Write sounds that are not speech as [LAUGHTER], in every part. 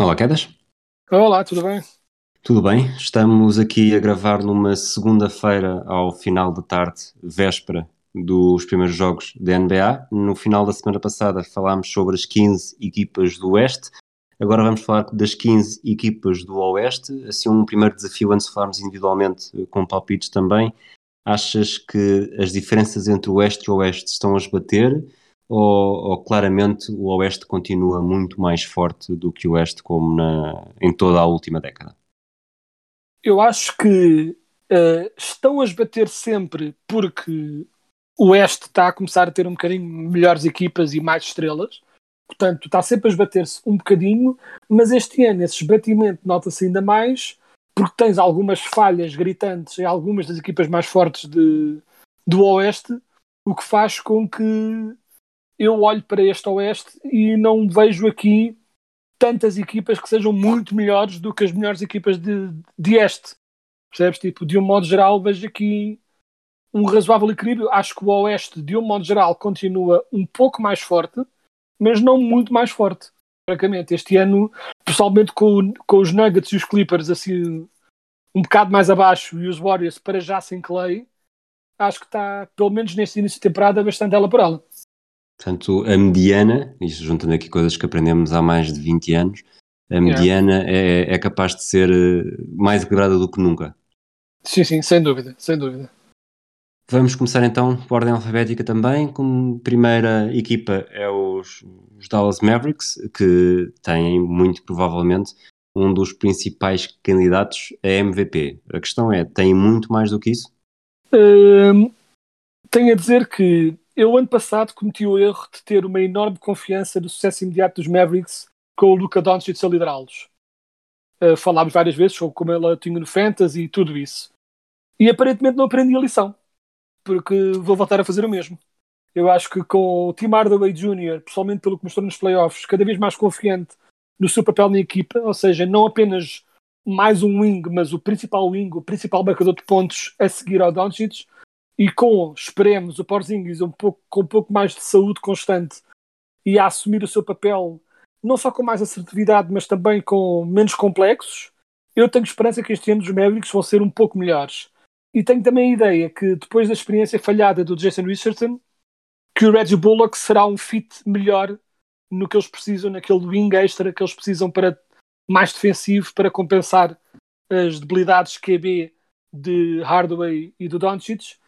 Olá, Quedas. Olá, tudo bem? Tudo bem? Estamos aqui a gravar numa segunda-feira ao final da tarde, véspera dos primeiros jogos da NBA. No final da semana passada falámos sobre as 15 equipas do Oeste. Agora vamos falar das 15 equipas do Oeste. Assim, um primeiro desafio antes de falarmos individualmente eh, com palpites também. Achas que as diferenças entre o Oeste e o Oeste estão a esbater? Ou, ou claramente o Oeste continua muito mais forte do que o Oeste, como na, em toda a última década? Eu acho que eh, estão a esbater sempre porque o Oeste está a começar a ter um bocadinho melhores equipas e mais estrelas. Portanto, está sempre a esbater-se um bocadinho, mas este ano esse esbatimento nota-se ainda mais porque tens algumas falhas gritantes em algumas das equipas mais fortes de, do Oeste, o que faz com que eu olho para este Oeste e não vejo aqui tantas equipas que sejam muito melhores do que as melhores equipas de, de este. Percebes? Tipo, de um modo geral, vejo aqui um razoável equilíbrio. Acho que o Oeste, de um modo geral, continua um pouco mais forte, mas não muito mais forte. Francamente, este ano, pessoalmente com, com os Nuggets e os Clippers assim um bocado mais abaixo e os Warriors para já sem Clay, acho que está, pelo menos neste início de temporada, bastante ela por ela. Portanto, a mediana, isto juntando aqui coisas que aprendemos há mais de 20 anos, a mediana é, é capaz de ser eh, mais equilibrada do que nunca. Sim, sim, sem dúvida, sem dúvida. Vamos começar então por ordem alfabética também. Como primeira equipa é os, os Dallas Mavericks, que têm muito provavelmente um dos principais candidatos a MVP. A questão é, têm muito mais do que isso? Hum, tenho a dizer que eu ano passado cometi o erro de ter uma enorme confiança no sucesso imediato dos Mavericks com o Luka Doncic a liderá-los. Uh, falámos várias vezes sobre como ela tinha no Fantasy e tudo isso. E aparentemente não aprendi a lição, porque vou voltar a fazer o mesmo. Eu acho que com o Tim Hardaway Jr., pessoalmente pelo que mostrou nos playoffs, cada vez mais confiante no seu papel na equipa, ou seja, não apenas mais um wing, mas o principal wing, o principal marcador de pontos a seguir ao Doncic, e com, esperemos, o Porzingis um pouco, com um pouco mais de saúde constante e a assumir o seu papel não só com mais assertividade, mas também com menos complexos, eu tenho esperança que este ano os Mavericks vão ser um pouco melhores. E tenho também a ideia que depois da experiência falhada do Jason Richardson, que o Reggie Bullock será um fit melhor no que eles precisam, naquele wing extra que eles precisam para mais defensivo, para compensar as debilidades QB de Hardaway e do Doncic,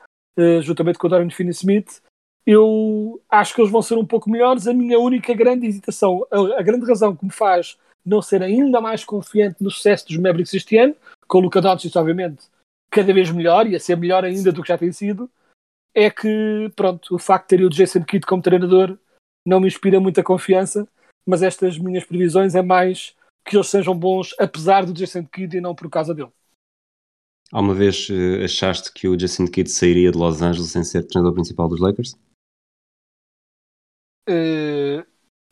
juntamente com o Dorian Finney-Smith. Eu acho que eles vão ser um pouco melhores. A minha única grande hesitação, a, a, grande razão que me faz não ser ainda mais confiante no sucesso dos Mavericks este ano, com o Luka Doncic, obviamente, cada vez melhor e a ser melhor ainda do que já tem sido, é que, pronto, o facto de ter o Jason Kidd como treinador não me inspira muita confiança, mas estas minhas previsões é mais que eles sejam bons apesar do Jason Kidd e não por causa dele. Alguma vez uh, achaste que o Jason Kidd sairia de Los Angeles sem ser treinador principal dos Lakers? Uh,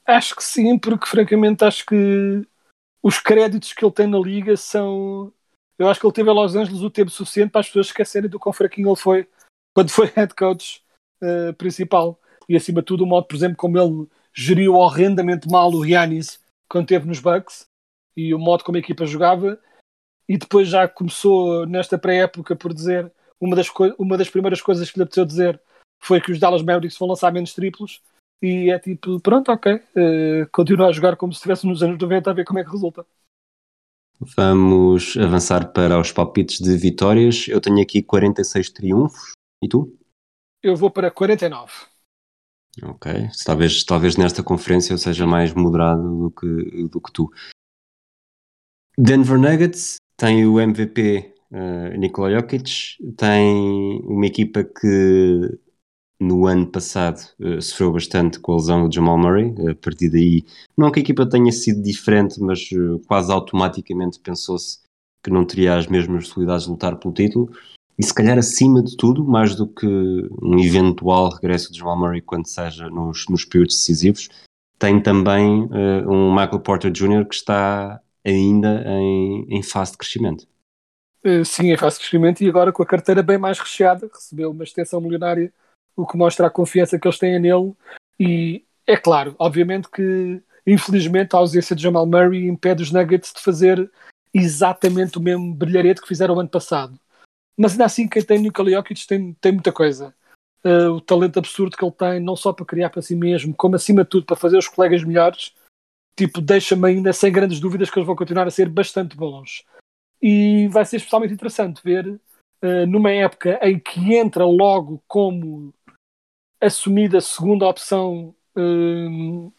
acho que sim, porque francamente acho que os créditos que ele tem na liga são. Eu acho que ele teve a Los Angeles o tempo suficiente para as pessoas esquecerem do quão fraquinho ele foi quando foi [LAUGHS] head coach uh, principal. E acima de tudo, o modo, por exemplo, como ele geriu horrendamente mal o Giannis quando esteve nos Bucks e o modo como a equipa jogava. E depois já começou nesta pré-época por dizer uma das, uma das primeiras coisas que lhe apeteceu dizer foi que os Dallas Mavericks vão lançar menos triplos e é tipo, pronto, ok, uh, continua a jogar como se estivesse nos anos 90 a ver como é que resulta. Vamos avançar para os palpites de vitórias. Eu tenho aqui 46 triunfos. E tu? Eu vou para 49. Ok. Talvez, talvez nesta conferência eu seja mais moderado do que, do que tu. Denver Nuggets tem o MVP Uh, Nikola Jokic tem uma equipa que no ano passado uh, sofreu bastante com a lesão do Jamal Murray. A partir daí, não que a equipa tenha sido diferente, mas uh, quase automaticamente pensou-se que não teria as mesmas possibilidades de lutar pelo título. E se calhar, acima de tudo, mais do que um eventual regresso de Jamal Murray quando seja nos, nos períodos decisivos, tem também uh, um Michael Porter Jr. que está ainda em, em fase de crescimento. Uh, sim, em fase de crescimento e agora com a carteira bem mais recheada, recebeu uma extensão milionária, o que mostra a confiança que eles têm nele. E é claro, obviamente que infelizmente a ausência de Jamal Murray impede os Nuggets de fazer exatamente o mesmo brilharete que fizeram o ano passado. Mas ainda assim, quem tem Nikola Jokic tem, tem muita coisa. Uh, o talento absurdo que ele tem, não só para criar para si mesmo, como acima de tudo para fazer os colegas melhores, tipo, deixa-me ainda sem grandes dúvidas que eles vão continuar a ser bastante bons. E vai ser especialmente interessante ver, uh, numa época em que entra logo como assumida segunda opção uh,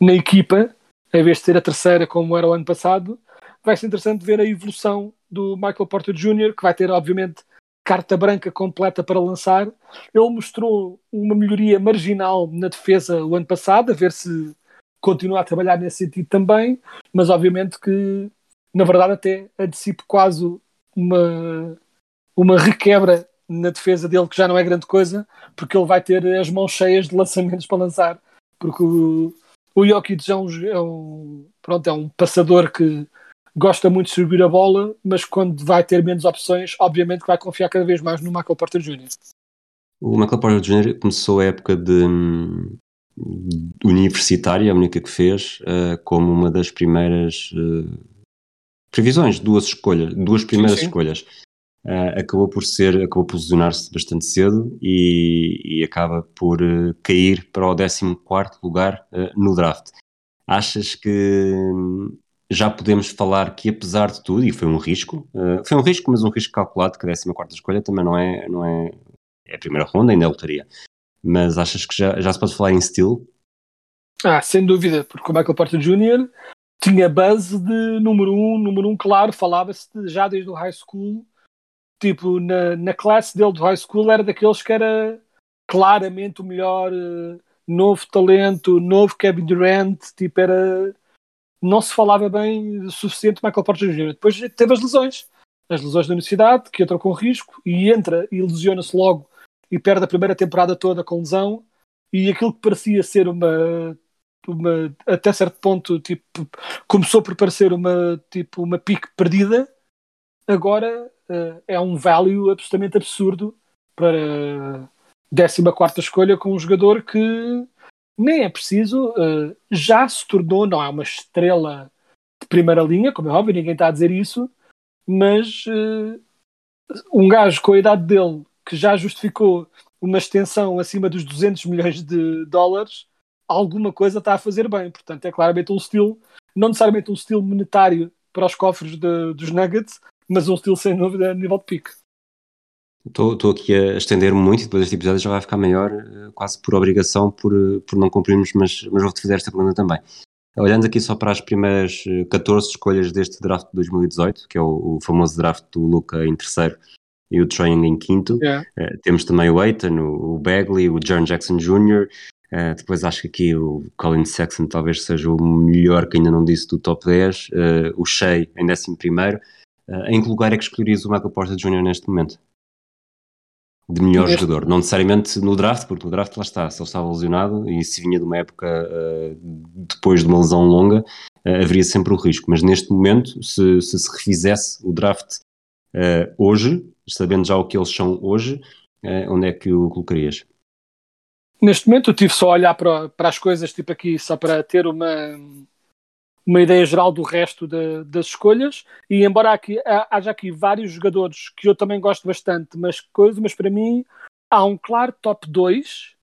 na equipa, em vez de ser a terceira como era o ano passado, vai ser interessante ver a evolução do Michael Porter Jr., que vai ter, obviamente, carta branca completa para lançar. Ele mostrou uma melhoria marginal na defesa o ano passado, a ver se continua a trabalhar nesse sentido também, mas obviamente que, na verdade, até antecipo quase uma, uma requebra na defesa dele, que já não é grande coisa, porque ele vai ter as mãos cheias de lançamentos para lançar, porque o, o Jokic é um, é um, pronto, é um passador que gosta muito de subir a bola, mas quando vai ter menos opções, obviamente que vai confiar cada vez mais no Michael Porter Jr. O Michael Porter Jr. começou a época de, de universitária, a única que fez, uh, como uma das primeiras uh, previsões, duas escolhas, duas primeiras sim, sim. escolhas. Uh, acabou por ser, acabou por lesionar-se bastante cedo e, e acaba por cair para o 14 lugar no draft. Achas que já podemos falar que apesar de tudo, e foi um risco, foi um risco, mas um risco calculado, que a 14 quarta escolha também não é, não é, é a primeira ronda, ainda é lotaria. Mas achas que já, já se pode falar em estilo? Ah, sem dúvida, porque o Michael Porter Jr. tinha base de número um, número um claro, falava-se já desde o high school, tipo, na, na classe dele do high school era daqueles que era claramente o melhor uh, novo talento, novo Kevin Durant, tipo, era não se falava bem o suficiente Michael Porter Jr. Depois teve as lesões, as lesões da universidade, que entrou com risco e entra e lesiona-se logo e perde a primeira temporada toda com lesão. E aquilo que parecia ser uma, uma até certo ponto, tipo, começou por parecer uma, tipo, uma pique perdida, agora uh, é um value absolutamente absurdo para 14 escolha com um jogador que nem é preciso, uh, já se tornou, não é uma estrela de primeira linha, como é óbvio, ninguém está a dizer isso, mas uh, um gajo com a idade dele que já justificou uma extensão acima dos 200 milhões de dólares, alguma coisa está a fazer bem. Portanto, é claramente um estilo, não necessariamente um estilo monetário para os cofres de, dos Nuggets, mas um estilo sem dúvida a nível de pique. Estou aqui a estender muito e depois este episódio já vai ficar maior, eh, quase por obrigação, por, eh, por não cumprirmos, mas, mas vou-te fazer esta pergunta também. Olhando aqui só para as primeiras 14 eh, escolhas deste draft de 2018, que é o, o famoso draft do Luca em terceiro e o Trae em quinto, yeah. uh, temos também o Aiton, o, o Bagley, o Jaron Jackson Jr., uh, depois acho que aqui o Colin Sexton talvez seja o melhor que ainda não disse do top 10, uh, o Shea em décimo primeiro. em que lugar é que escolherias o Michael Porter Jr. neste momento? de melhor este... jogador. Não necessariamente no draft, porque no draft lá está, se ele estava lesionado e se vinha de uma época depois de uma lesão longa, haveria sempre o risco. Mas neste momento, se se, se refizesse o draft hoje, sabendo já o que eles são hoje, onde é que o colocarias? Neste momento eu tive só a olhar para, para as coisas, tipo aqui, só para ter uma, uma ideia geral do resto de, das escolhas e embora aqui, haja aqui vários jogadores que eu também gosto bastante, mas coisa, mas para mim há um claro top 2,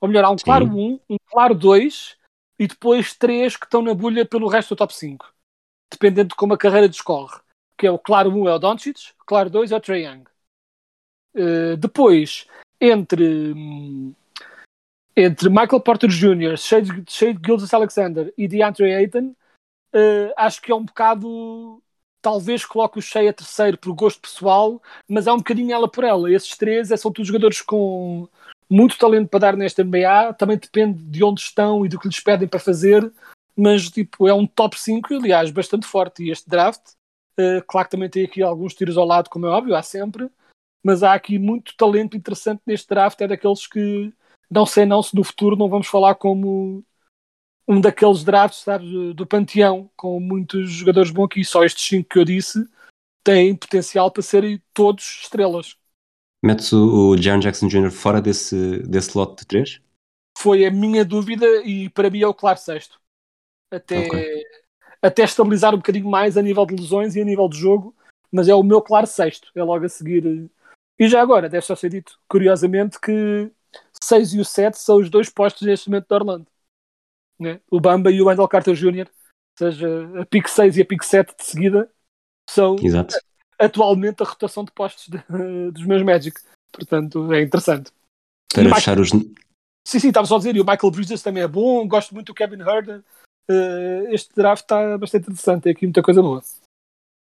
ou melhor, há um Sim. claro 1, um claro 2 e depois três que estão na bolha pelo resto do top 5, dependendo de como a carreira discorre. Que é o claro 1 é o Doncic, claro 2 é o Trae Young. Uh, depois, entre entre Michael Porter Jr., Shea Gildas Alexander e DeAndre Ayton, uh, acho que é um bocado talvez coloque o Shea a terceiro por gosto pessoal, mas é um bocadinho ela por ela. Esses três é, são todos jogadores com muito talento para dar nesta NBA, também depende de onde estão e do que lhes pedem para fazer, mas tipo, é um top 5, aliás, bastante forte. E este draft, uh, claro que também tem aqui alguns tiros ao lado, como é óbvio, há sempre, mas há aqui muito talento interessante neste draft, é daqueles que não sei não se no futuro não vamos falar como um daqueles drafts sabe, do panteão, com muitos jogadores bons aqui, só estes cinco que eu disse têm potencial para serem todos estrelas. Metes o, o Jaron Jackson Jr. fora desse, desse lote de três? Foi a minha dúvida e para mim é o claro sexto. Até, Ok. Até estabilizar um bocadinho mais a nível de lesões e a nível de jogo, mas é o meu claro sexto. É logo a seguir. E já agora, deve só ser dito, curiosamente, que 6 e o 7 são os dois postos neste momento de Orlando. Né? O Bamba e o Wendell Carter Jr., ou seja, a pick 6 e a pick 7 de seguida, são Exato. atualmente a rotação de postos de- [LAUGHS] dos meus Magic. Portanto, é interessante. Para fechar os. Sim, sim, estava só a dizer, e o Michael Bridges também é bom, gosto muito do Kevin Herder. Eh, este draft está bastante interessante, tem aqui muita coisa boa.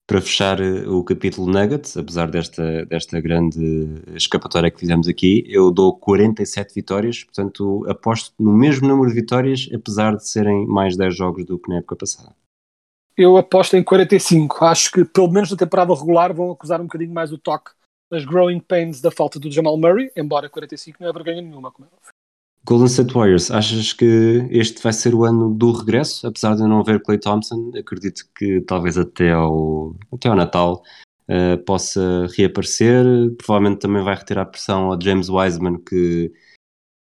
Para fechar eh, o capítulo Nuggets, apesar desta, desta grande escapatória que fizemos aqui, eu dou 47 vitórias, portanto aposto no mesmo número de vitórias, apesar de serem mais 10 jogos do que na época passada. Eu aposto em 45. Acho que, pelo menos na temporada regular, vão acusar um bocadinho mais o toque das growing pains da falta do Jamal Murray, embora 45 não é vergonha nenhuma. Como é óbvio. Golden State Warriors, achas que este vai ser o ano do regresso? Apesar de não ver Clay Thompson, acredito que talvez até ao, até ao Natal eh, possa reaparecer. Provavelmente também vai retirar a pressão ao James Wiseman, que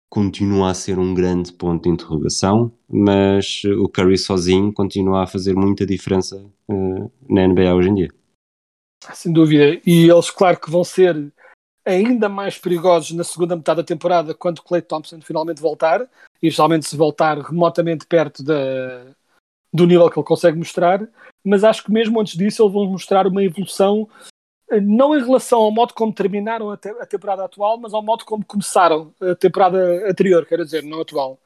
continua a ser um grande ponto de interrogação, mas o Curry sozinho continua a fazer muita diferença eh, na NBA hoje em dia. Sem dúvida. E eles, claro, que vão ser ainda mais perigosos na segunda metade da temporada quando Clay Thompson finalmente voltar, e especialmente se voltar remotamente perto da, do nível que ele consegue mostrar. Mas acho que mesmo antes disso, eles vão mostrar uma evolução, eh, não em relação ao modo como terminaram a, te- a temporada atual, mas ao modo como começaram a temporada anterior, quero dizer, não atual.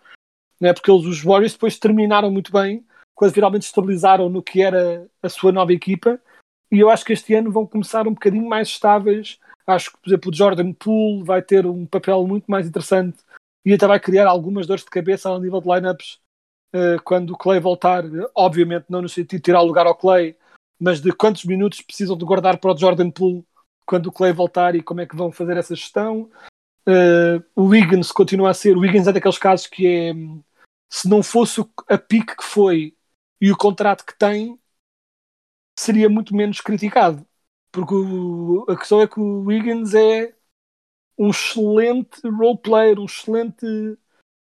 Não é? Porque eles, os Warriors depois terminaram muito bem, quando finalmente estabilizaram no que era a sua nova equipa e eu acho que este ano vão começar um bocadinho mais estáveis. Acho que, por exemplo, o Jordan Poole vai ter um papel muito mais interessante e até vai criar algumas dores de cabeça ao nível de lineups eh, quando o Clay voltar. Obviamente, não no sentido de tirar o lugar ao Clay, mas de quantos minutos precisam de guardar para o Jordan Poole quando o Clay voltar e como é que vão fazer essa gestão. Eh, o Wiggins continua a ser. O Wiggins é daqueles casos que é. Se não fosse a pique que foi e o contrato que tem, seria muito menos criticado. Porque o- a questão é que o Wiggins é um excelente role player, um excelente,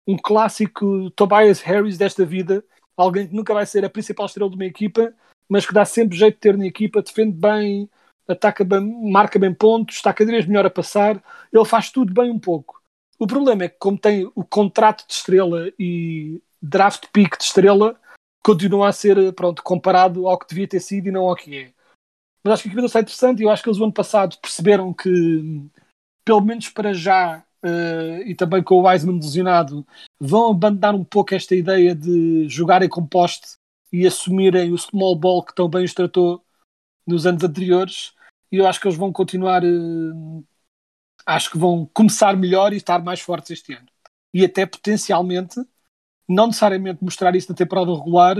um clássico Tobias Harris desta vida, alguém que nunca vai ser a principal estrela de uma equipa, mas que dá sempre jeito de ter na equipa, defende bem, ataca bem, marca bem pontos, está cada vez melhor a passar, ele faz tudo bem um pouco. O problema é que como tem o contrato de estrela e draft pick de estrela, continua a ser pronto, comparado ao que devia ter sido e não ao que é. Mas acho que aquilo está interessante e eu acho que eles o ano passado perceberam que, pelo menos para já, eh, e também com o Wiseman lesionado, vão abandonar um pouco esta ideia de jogarem com poste e assumirem o small ball que tão bem os tratou nos anos anteriores. E eu acho que eles vão continuar, eh, acho que vão começar melhor e estar mais fortes este ano. E até potencialmente, não necessariamente mostrar isso na temporada regular,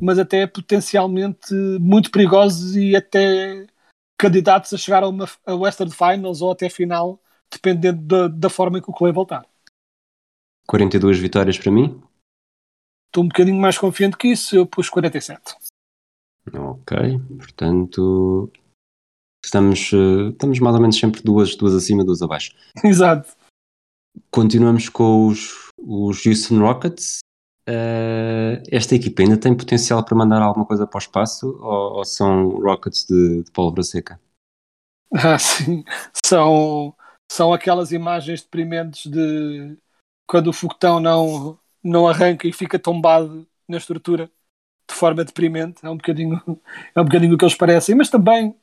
mas até potencialmente muito perigosos e até candidatos a chegar a uma a Western Finals ou até final, dependendo da, da forma em que o Clay voltar. 42 vitórias para mim. Estou um bocadinho mais confiante que isso, eu pus 47. Ok, portanto estamos, eh, estamos mais ou menos sempre duas, duas acima, duas abaixo. [LAUGHS] Exato. Continuamos com os, os Houston Rockets. Eh, esta equipa ainda tem potencial para mandar alguma coisa para o espaço ou, ou são Rockets de, de pólvora seca? Ah, [LAUGHS] sim. São, são aquelas imagens deprimentes de quando o foguetão não, não arranca e fica tombado na estrutura de forma deprimente. É um bocadinho, é um bocadinho o que eles parecem, mas também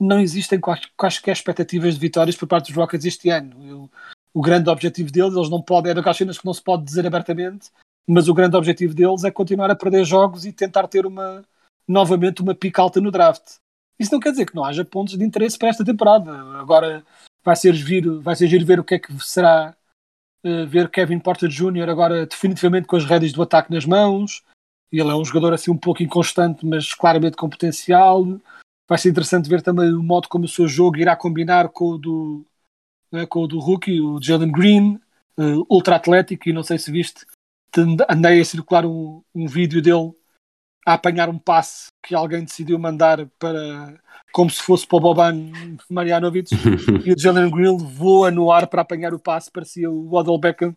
não existem quais- quaisquer expectativas de vitórias por parte dos Rockets este ano. Eu- o grande objetivo deles, eles não podem, é daquelas cenas que não se pode dizer abertamente, mas o grande objetivo deles é continuar a perder jogos e tentar ter uma novamente uma pica alta no draft. Isso não quer dizer que não haja pontos de interesse para esta temporada. Agora vai ser giro, vai ser giro ver o que é que será uh, ver Kevin Porter Jr. agora definitivamente com as rédeas do ataque nas mãos. Ele é um jogador assim um pouco inconstante, mas claramente com potencial. Vai ser interessante ver também o modo como o seu jogo irá combinar com o do, né, com o do rookie, o Jalen Green, uh, ultra atlético, e não sei se viste, andei a circular um, um vídeo dele a apanhar um passe que alguém decidiu mandar para como se fosse para o Boban Marjanovic [LAUGHS] e o Jalen Green voa no ar para apanhar o passe, parecia o Odell Beckham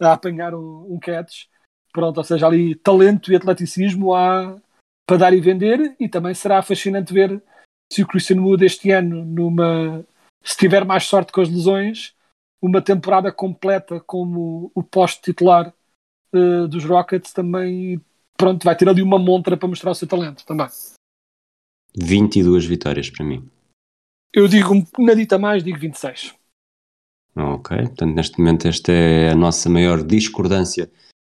a apanhar um, um catch. Pronto, ou seja, ali talento e atleticismo há para dar e vender e também será fascinante ver se o Christian Wood este ano numa se tiver mais sorte com as lesões uma temporada completa como o posto titular uh, dos Rockets também pronto, vai ter ali uma montra para mostrar o seu talento também. 22 vitórias para mim. Eu digo um nadita mais, digo 26. Ok, portanto neste momento esta é a nossa maior discordância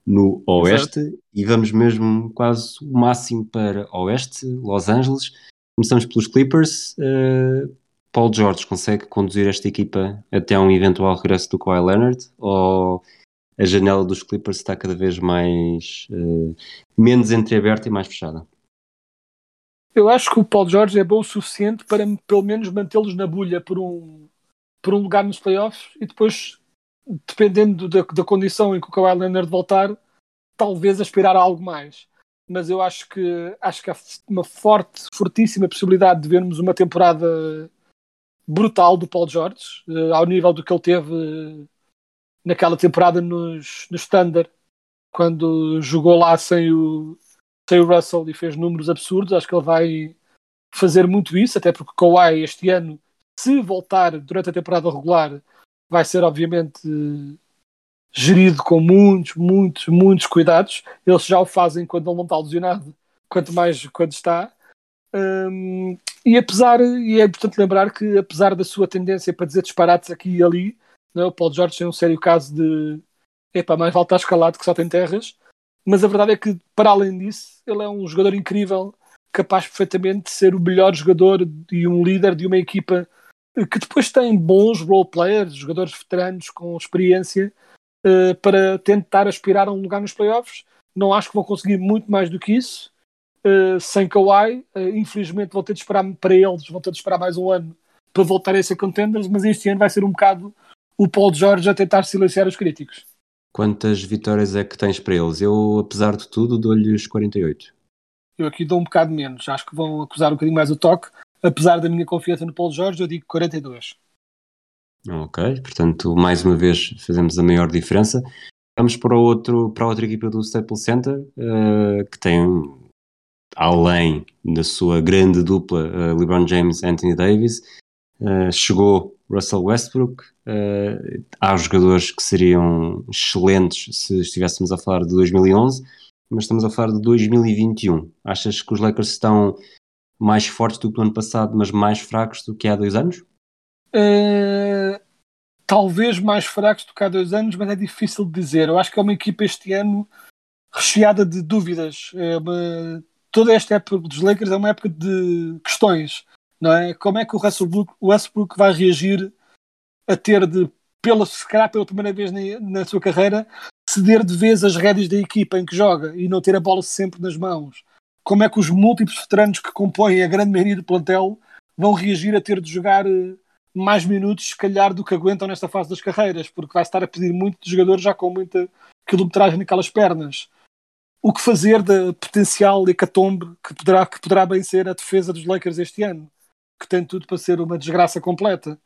no Oeste Exato. e vamos mesmo quase o máximo para Oeste, Los Angeles. Começamos pelos Clippers. Uh, Paul George consegue conduzir esta equipa até um eventual regresso do Kawhi Leonard ou a janela dos Clippers está cada vez mais uh, menos entreaberta e mais fechada. Eu acho que o Paul George é bom o suficiente para pelo menos mantê-los na bolha por um, por um lugar nos playoffs e depois, dependendo da, da condição em que o Kawhi Leonard voltar, talvez aspirar a algo mais. Mas eu acho que acho que há uma forte, fortíssima possibilidade de vermos uma temporada brutal do Paul George, uh, ao nível do que ele teve naquela temporada nos, no Standard, quando jogou lá sem o, sem o Russell e fez números absurdos. Acho que ele vai fazer muito isso, até porque Kawhi este ano, se voltar durante a temporada regular, vai ser obviamente gerido com muitos, muitos, muitos cuidados. Eles já o fazem quando ele não está lesionado, quanto mais quando está. Um, e apesar, e é importante lembrar que apesar da sua tendência para dizer disparates aqui e ali, não, o Paulo Jorge tem um sério caso de epá, mais vale estar escalado que só tem terras. Mas a verdade é que, para além disso, ele é um jogador incrível, capaz perfeitamente de ser o melhor jogador e um líder de uma equipa que depois tem bons role players, jogadores veteranos com experiência, uh, para tentar aspirar a um lugar nos playoffs. Não acho que vão conseguir muito mais do que isso. Uh, sem Kawhi, infelizmente vão ter de esperar para eles, vão ter de esperar mais um ano para voltarem a ser contenders, mas este ano vai ser um bocado o Paul George a tentar silenciar os críticos. Quantas vitórias é que tens para eles? Eu, apesar de tudo, dou-lhe os 48. Eu aqui dou um bocado menos. Acho que vão acusar um bocadinho mais o toque. Apesar da minha confiança no Paul George, eu digo 42. Ok, portanto, mais uma vez fazemos a maior diferença. Vamos para, outro, para a outra equipa do Staples Center, uh, que tem, além da sua grande dupla, uh, LeBron James Anthony Davis, uh, chegou Russell Westbrook. Uh, há jogadores que seriam excelentes se estivéssemos a falar de 2011, mas estamos a falar de 2021. Achas que os Lakers estão mais fortes do que no ano passado, mas mais fracos do que há dois anos? Uh, talvez mais fracos do que há dois anos, mas é difícil de dizer. Eu acho que é uma equipa este ano recheada de dúvidas. É uma... Toda esta época dos Lakers é uma época de questões não é? Como é que o Westbrook, Westbrook vai reagir a ter de, pela, se calhar pela primeira vez na, na, sua carreira, ceder de vez as rédeas da equipa em que joga e não ter a bola sempre nas mãos? Como é que os múltiplos veteranos que compõem a grande maioria do plantel vão reagir a ter de jogar eh, mais minutos, se calhar, do que aguentam nesta fase das carreiras? Porque vai estar a pedir muito de jogadores já com muita quilometragem naquelas pernas o que fazer da potencial hecatombe que poderá, que poderá bem ser a defesa dos Lakers este ano que tem tudo para ser uma desgraça completa.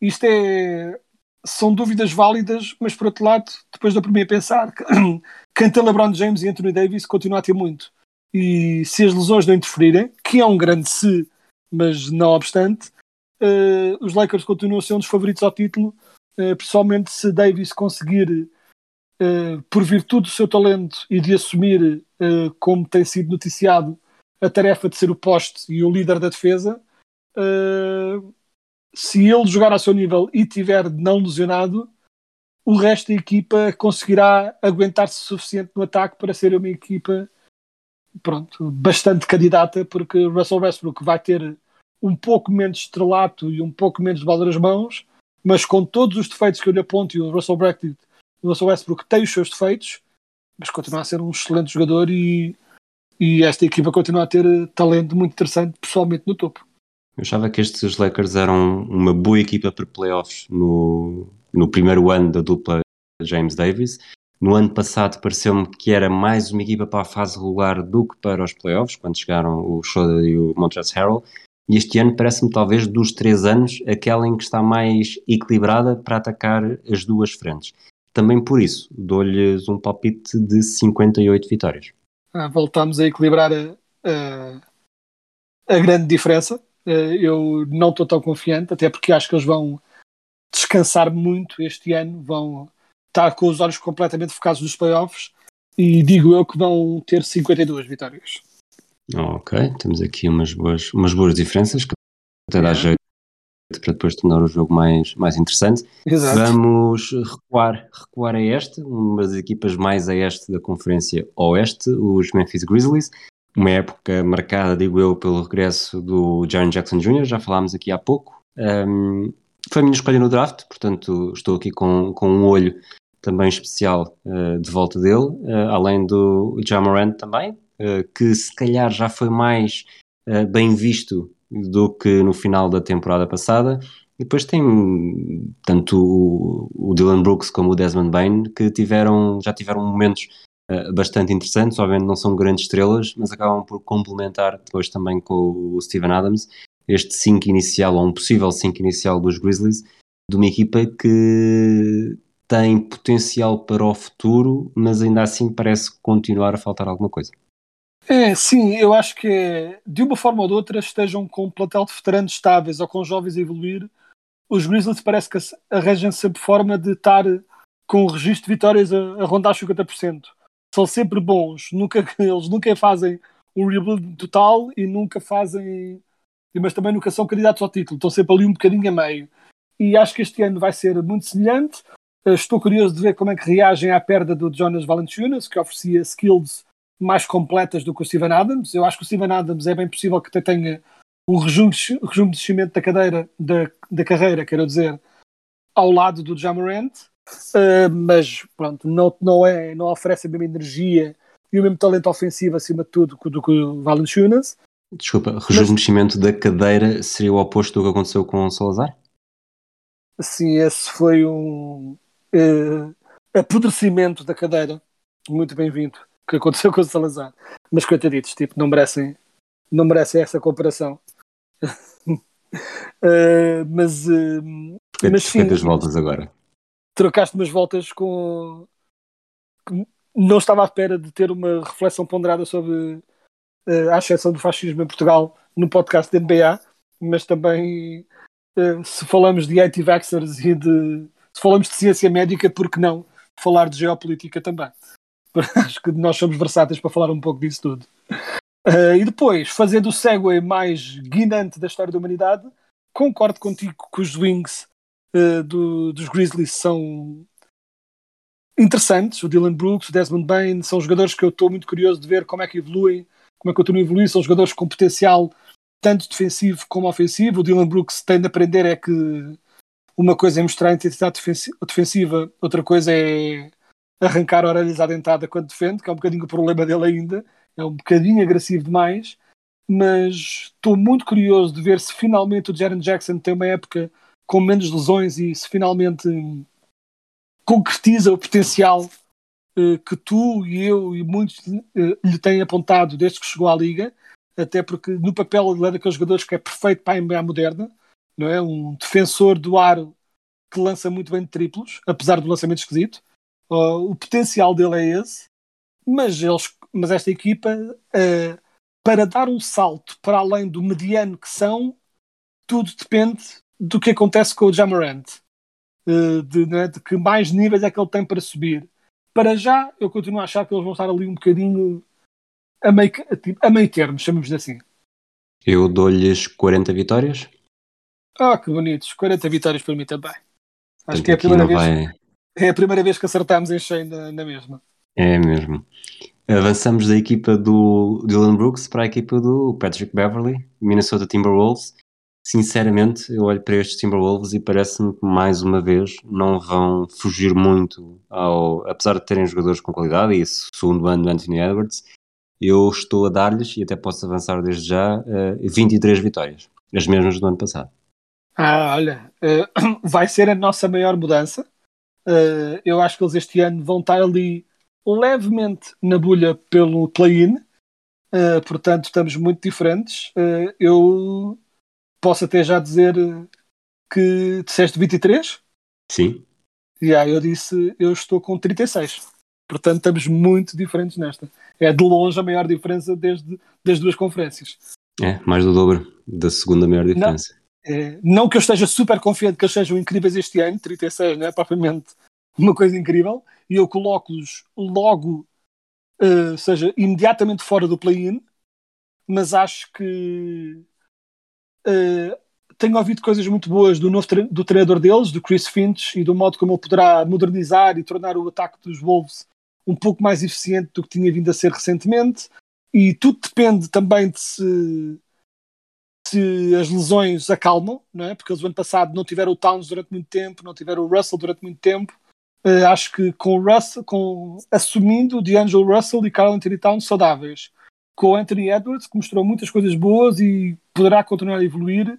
Isto é. São dúvidas válidas, mas por outro lado, depois da primeira pensar que [CLEARS THROAT] quem tem LeBron James e Anthony Davis continua a ter muito. E se as lesões não interferirem, que é um grande se, mas não obstante, uh, os Lakers continuam a ser um dos favoritos ao título, uh, principalmente se Davis conseguir, uh, por virtude do seu talento e de assumir, como tem sido noticiado, a tarefa de ser o poste e o líder da defesa, uh, se ele jogar ao seu nível e tiver não lesionado, o resto da equipa conseguirá aguentar-se suficiente no ataque para ser uma equipa pronto, bastante candidata, porque Russell Westbrook vai ter um pouco menos estrelato e um pouco menos de bola nas mãos, mas com todos os defeitos que eu lhe aponto, e o Russell, Westbrook, o Russell Westbrook tem os seus defeitos, mas continua a ser um excelente jogador e, e esta equipa continua a ter talento muito interessante, pessoalmente no topo. Eu achava que estes Lakers eram uma boa equipa para playoffs no, no primeiro ano da dupla James Davis. No ano passado pareceu-me que era mais uma equipa para a fase regular do que para os playoffs, quando chegaram o Schroeder e o Montrezl Harrell. E este ano parece-me, talvez, dos três anos, aquela em que está mais equilibrada para atacar as duas frentes. Também por isso, dou-lhes um palpite de 58 vitórias. Ah, voltamos a equilibrar a, a, a grande diferença. Eh, eu não estou tão confiante, até porque acho que eles vão descansar muito este ano, vão estar com os olhos completamente focados nos playoffs e digo eu que vão ter 52 vitórias. Ok, temos aqui umas boas, umas boas diferenças que até dá jeito para depois tornar o jogo mais, mais interessante. Exato. Vamos recuar, recuar a este, uma das equipas mais a este da Conferência Oeste, os Memphis Grizzlies. Uma época marcada, digo eu, pelo regresso do Jaron Jackson Jr., já falámos aqui há pouco. Um, foi a minha escolha no draft, portanto estou aqui com, com um olho também especial uh, de volta dele, uh, além do Jamarant também, uh, que se calhar já foi mais bem visto do que no final da temporada passada. E depois tem tanto o, o Dylan Brooks como o Desmond Bain que tiveram, já tiveram momentos bastante interessantes, obviamente não são grandes estrelas, mas acabam por complementar depois também com o Steven Adams este 5 inicial, ou um possível 5 inicial dos Grizzlies, de uma equipa que tem potencial para o futuro, mas ainda assim parece continuar a faltar alguma coisa. É, sim, eu acho que de uma forma ou de outra estejam com um plantel de veteranos estáveis ou com jovens a evoluir, os Grizzlies parece que arranjam sempre forma de estar com o registro de vitórias a, a rondar 50%. São sempre bons, nunca, eles nunca fazem um rebuild total e nunca fazem, mas também nunca são candidatos ao título, estão sempre ali um bocadinho a meio. E acho que este ano vai ser muito semelhante. Estou curioso de ver como é que reagem à perda do Jonas Valanciunas, que oferecia skills mais completas do que o Steven Adams. Eu acho que o Steven Adams é bem possível que tenha um descimento da cadeira da, da carreira, quero dizer, ao lado do Jamorant, uh, mas pronto, não, não, é, não oferece a mesma energia e o mesmo talento ofensivo acima de tudo do que o Valanciunas. Desculpa, rejuvenescimento mas... da cadeira seria o oposto do que aconteceu com o Salazar? Sim, esse foi um uh, apodrecimento da cadeira. Muito bem-vindo. Que aconteceu com o Salazar. Mas coitaditos, tipo, não merecem, não merecem essa comparação. uh, [LAUGHS] mas, uh, mas sim, as voltas agora. Trocaste umas voltas com. Não estava à espera de ter uma reflexão ponderada sobre uh, a exceção do fascismo em Portugal no podcast da NBA, mas também uh, se falamos de anti-vaxxers e de se falamos de ciência médica, por que não falar de geopolítica também? [LAUGHS] Acho que nós somos versáteis para falar um pouco disso tudo. Uh, e depois, fazendo o segue mais guinante da história da humanidade, concordo contigo que os Wings uh, do, dos Grizzlies são interessantes. O Dylan Brooks, o Desmond Bain, são jogadores que eu estou muito curioso de ver como é que evoluem, como é que continuam a evoluir. São jogadores com potencial tanto defensivo como ofensivo. O Dylan Brooks tem de aprender é que uma coisa é mostrar a intensidade defensiva, outra coisa é arrancar orelhas à dentada quando defende, que é um bocadinho o problema dele ainda, é um bocadinho agressivo demais, mas estou muito curioso de ver se finalmente o Jaron Jackson tem uma época com menos lesões e se finalmente concretiza o potencial uh, que tu e eu e muitos uh, lhe têm apontado desde que chegou à Liga, até porque no papel ele é daqueles jogadores que é perfeito para a NBA moderna, não é? Um defensor do aro que lança muito bem de triplos, apesar do lançamento esquisito. Uh, o potencial dele é esse, mas, eles, mas esta equipa, uh, para dar um salto para além do mediano que são, tudo depende do que acontece com o Jamarant. Uh, de, né, de, que mais níveis é que ele tem para subir. Para já, eu continuo a achar que eles vão estar ali um bocadinho a meio, a meio termo, chamamos assim. Eu dou-lhes 40 vitórias. Ah, que bonitos. 40 vitórias para mim também. Acho que é a primeira vez. Vai... É a primeira vez que acertamos em cheio na, na mesma. É mesmo. Avançamos da equipa do Dylan Brooks para a equipa do Patrick Beverly, Minnesota Timberwolves. Sinceramente, eu olho para estes Timberwolves e parece-me que mais uma vez não vão fugir muito ao, apesar de terem jogadores com qualidade e segundo ano do Anthony Edwards, eu estou a dar-lhes, e até posso avançar desde já, uh, eh, 23 vitórias, as mesmas do ano passado. Ah, olha, uh, [COUGHS] vai ser a nossa maior mudança. Uh, eu acho que eles este ano vão estar ali levemente na bolha pelo play-in, portanto estamos muito diferentes. Eu posso até já dizer que disseste 23? Sim. E aí eu disse eu estou com 36. Portanto estamos muito diferentes nesta. É de longe a maior diferença desde das duas conferências. É, mais do dobro da segunda maior diferença. Não, é, não que eu esteja super confiante que eles sejam incríveis este ano, 36 não é propriamente uma coisa incrível, e eu coloco-los logo, uh, seja, imediatamente fora do play-in, mas acho que uh, tenho ouvido coisas muito boas do novo tre do treinador deles, do Chris Finch, e do modo como ele poderá modernizar e tornar o ataque dos Wolves um pouco mais eficiente do que tinha vindo a ser recentemente. E tudo depende também de se, se as lesões acalmam, não é? porque eles, no ano passado, não tiveram o Towns durante muito tempo, não tiveram o Russell durante muito tempo, Uh, acho que com o Russell, com, assumindo D'Angelo Russell e Carl Anthony Towns saudáveis, com o Anthony Edwards, que mostrou muitas coisas boas e poderá continuar a evoluir,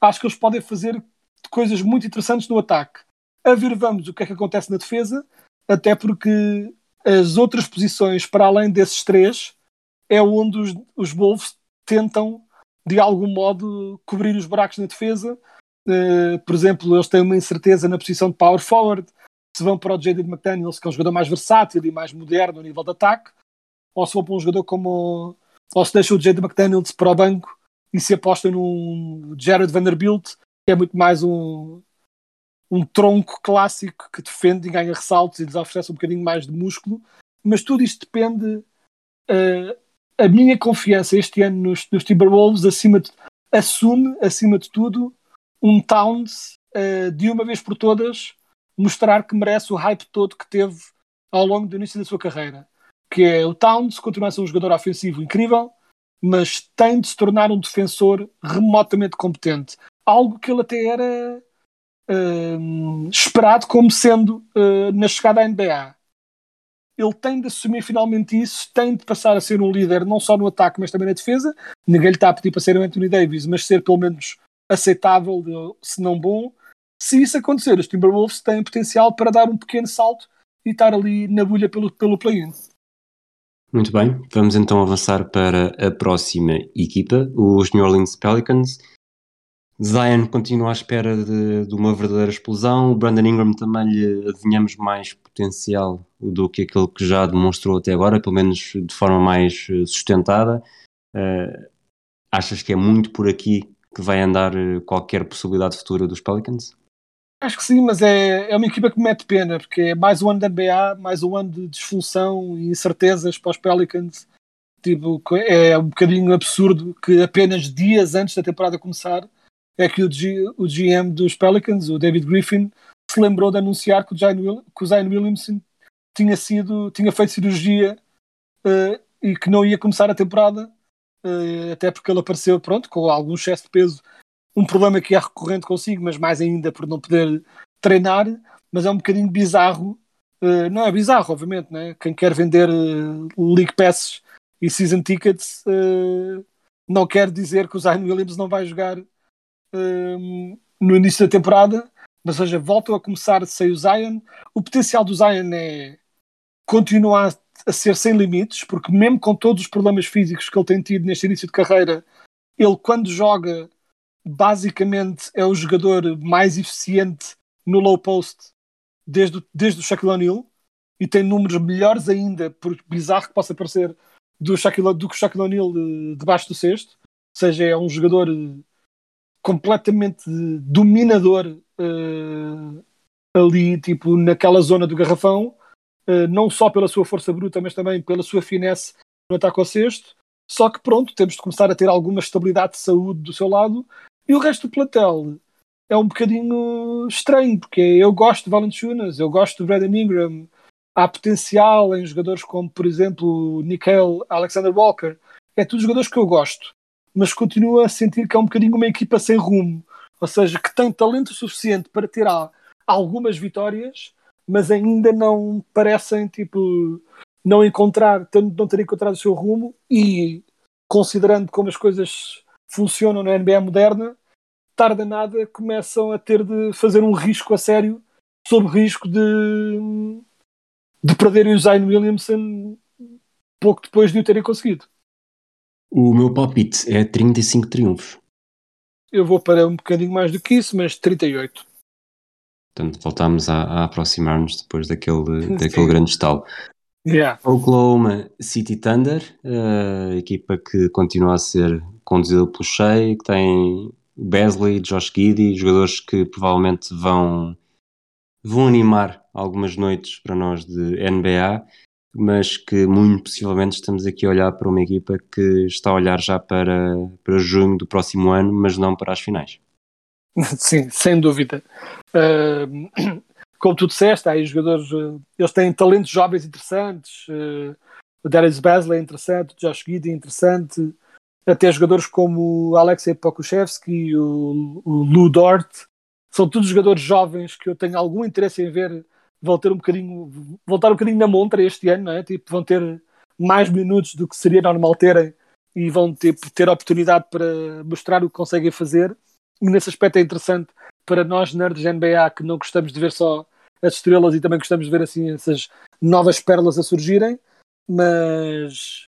acho que eles podem fazer coisas muito interessantes no ataque. A ver, vamos o que é que acontece na defesa, até porque as outras posições, para além desses três, é onde os, os Wolves tentam, de algum modo, cobrir os buracos na defesa. Uh, por exemplo, eles têm uma incerteza na posição de power forward, se vão para o Jaden McDaniels, que é um jogador mais versátil e mais moderno a nível de ataque, ou se vão para um jogador como. ou se deixam o Jaden McDaniels para o banco e se apostam num Jared Vanderbilt, que é muito mais um, um tronco clássico que defende e ganha ressaltos e lhes oferece um bocadinho mais de músculo. Mas tudo isto depende. Uh, a minha confiança este ano nos, nos Timberwolves acima de, assume, acima de tudo, um Towns uh, de uma vez por todas mostrar que merece o hype todo que teve ao longo do início da sua carreira. Que é o Towns continua a ser um jogador ofensivo incrível, mas tem de se tornar um defensor remotamente competente. Algo que ele até era uh, esperado como sendo uh, na chegada à NBA. Ele tem de assumir finalmente isso, tem de passar a ser um líder não só no ataque, mas também na defesa. Ninguém lhe está a pedir para ser o Anthony Davis, mas ser pelo menos aceitável, se não bom, se isso acontecer, os Timberwolves têm potencial para dar um pequeno salto e estar ali na bolha pelo, pelo play-in. Muito bem, vamos então avançar para a próxima equipa, os New Orleans Pelicans. Zion continua à espera de, de, uma verdadeira explosão. O Brandon Ingram também lhe adivinhamos mais potencial do que aquele que já demonstrou até agora, pelo menos de forma mais eh, sustentada. Uh, achas que é muito por aqui que vai andar eh, qualquer possibilidade futura dos Pelicans? Acho que sim, mas é, é uma equipa que me mete pena, porque é mais um ano da NBA, mais um ano de disfunção e incertezas para os Pelicans. Tipo, é um bocadinho absurdo que apenas dias antes da temporada começar é que o, G, o GM dos Pelicans, o David Griffin, se lembrou de anunciar que o Zion, que o Zion Williamson tinha, sido, tinha feito cirurgia uh, e que não ia começar a temporada, uh, até porque ele apareceu pronto, com algum excesso de peso um problema que é recorrente consigo, mas mais ainda por não poder treinar, mas é um bocadinho bizarro. Uh, não é bizarro, obviamente, né? quem quer vender uh, League Passes e Season Tickets uh, não quer dizer que o Zion Williams não vai jogar no início da temporada, mas seja, voltam a começar sem o Zion. O potencial do Zion é continuar a ser sem limites, porque mesmo com todos os problemas físicos que ele tem tido neste início de carreira, ele quando joga basicamente é o jogador mais eficiente no low post desde, desde o Shaquille O'Neal e tem números melhores ainda, por bizarro que possa parecer, do, Shaquille, do que o Shaquille O'Neal de, debaixo do cesto. Ou seja, é um jogador eh, completamente dominador uh, ali, tipo, naquela zona do garrafão, uh, não só pela sua força bruta, mas também pela sua finesse no ataque ao cesto. Só que pronto, temos de começar a ter alguma estabilidade de saúde do seu lado e o resto do plantel é um bocadinho estranho, porque eu gosto de Valanciunas, eu gosto do Brandon Ingram, há potencial em jogadores como, por exemplo, Nickel Alexander Walker. É tudo jogadores que eu gosto, mas continuo a sentir que é um bocadinho uma equipa sem rumo. Ou seja, que tem talento suficiente para ter algumas vitórias, mas ainda não parecem, tipo, não encontrar, não ter encontrado o seu rumo e considerando como as coisas funcionam na NBA moderna, tarda nada começam a ter de fazer um risco a sério sob risco de, de perderem o Zion Williamson pouco depois de o terem conseguido. O meu palpite é 35 triunfos. Eu vou para um bocadinho mais do que isso, mas 38. Portanto, voltamos a, a aproximar-nos depois daquele, [LAUGHS] daquele grande estalo. Yeah. Oklahoma City Thunder, a equipa que continua a ser conduzida pelo Shea, que tem Besley, Josh Giddy, jogadores que provavelmente vão, vão animar algumas noites para nós de NBA mas que muito possivelmente estamos aqui a olhar para uma equipa que está a olhar já para, para junho do próximo ano, mas não para as finais. [LAUGHS] Sim, sem dúvida. Uh, [CLEARS THROAT] como tu disseste, há aí jogadores, uh, eles têm talentos jovens interessantes. Uh, o Darius Basley é interessante, o Josh Giddy é interessante, até jogadores como o Alexei Pokushevsky, o, o Lou Dort, são todos jogadores jovens que eu tenho algum interesse em ver vão ter um bocadinho, voltar um bocadinho na montra este ano, não é? Tipo, vão ter mais minutos do que seria normal terem e vão tipo, ter oportunidade para mostrar o que conseguem fazer. E nesse aspecto é interessante para nós, nerds NBA, que não gostamos de ver só as estrelas e também gostamos de ver assim essas novas pérolas a surgirem, mas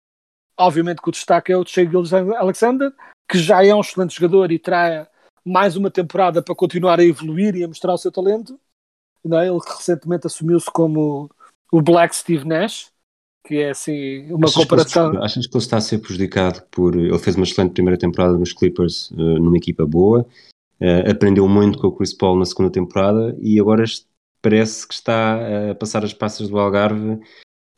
obviamente que o destaque é o Gilles Alexander, que já é um excelente jogador e terá mais uma temporada para continuar a evoluir e a mostrar o seu talento não é? Ele recentemente assumiu-se como o Black Steve Nash, que é assim uma achas comparação. Que achas que ele está a ser prejudicado por. Ele fez uma excelente primeira temporada nos Clippers, uh, numa equipa boa, uh, aprendeu muito com o Chris Paul na segunda temporada e agora parece que está a passar as passas do Algarve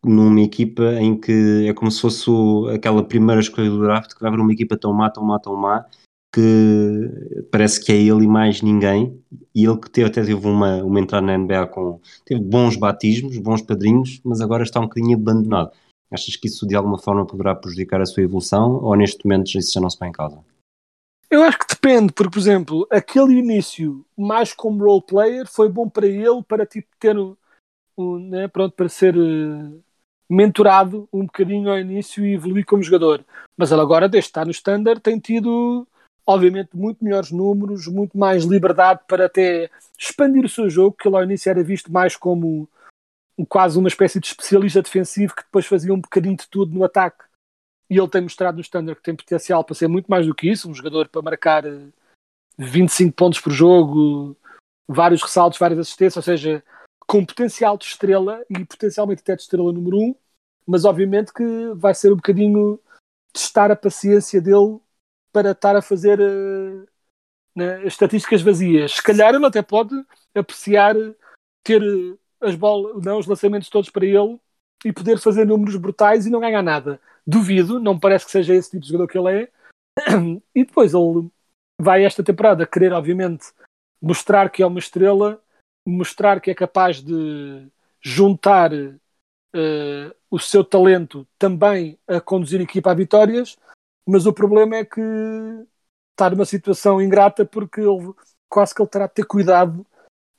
numa equipa em que é como se fosse aquela primeira escolha do draft que vai haver uma equipa tão má, tão má, tão má que parece que é ele e mais ninguém, e ele que teve, até teve uma, uma entrada na NBA com teve bons batismos, bons padrinhos, mas agora está um bocadinho abandonado. Achas que isso de alguma forma poderá prejudicar a sua evolução ou neste momento isso já não se põe em causa? Eu acho que depende, porque, por exemplo, aquele início mais como role player foi bom para ele, para tipo, ter um, um né, pronto, para ser uh, mentorado um bocadinho ao início e evoluir como jogador. Mas ele agora, desde estar no standard, tem tido obviamente muito melhores números, muito mais liberdade para até expandir o seu jogo, que ele ao início era visto mais como quase uma espécie de especialista defensivo que depois fazia um bocadinho de tudo no ataque. E ele tem mostrado no standard que tem potencial para ser muito mais do que isso, um jogador para marcar 25 eh, pontos por jogo, vários ressaltos, várias assistências, ou seja, com potencial de estrela e potencialmente até de estrela número 1, um, mas obviamente que vai ser um bocadinho testar a paciência dele para estar a fazer uh, né, estatísticas vazias. Se calhar ele até pode apreciar ter eh, as bolas, não, os lançamentos todos para ele e poder fazer números brutais e não ganhar nada. Duvido, não parece que seja esse tipo de jogador que ele é. [CLEARS THROAT] E depois ele vai esta temporada querer, obviamente, mostrar que é uma estrela, mostrar que é capaz de juntar uh, o seu talento também a conduzir a equipa a vitórias mas o problema é que está numa situação ingrata porque ele, quase que ele terá de ter cuidado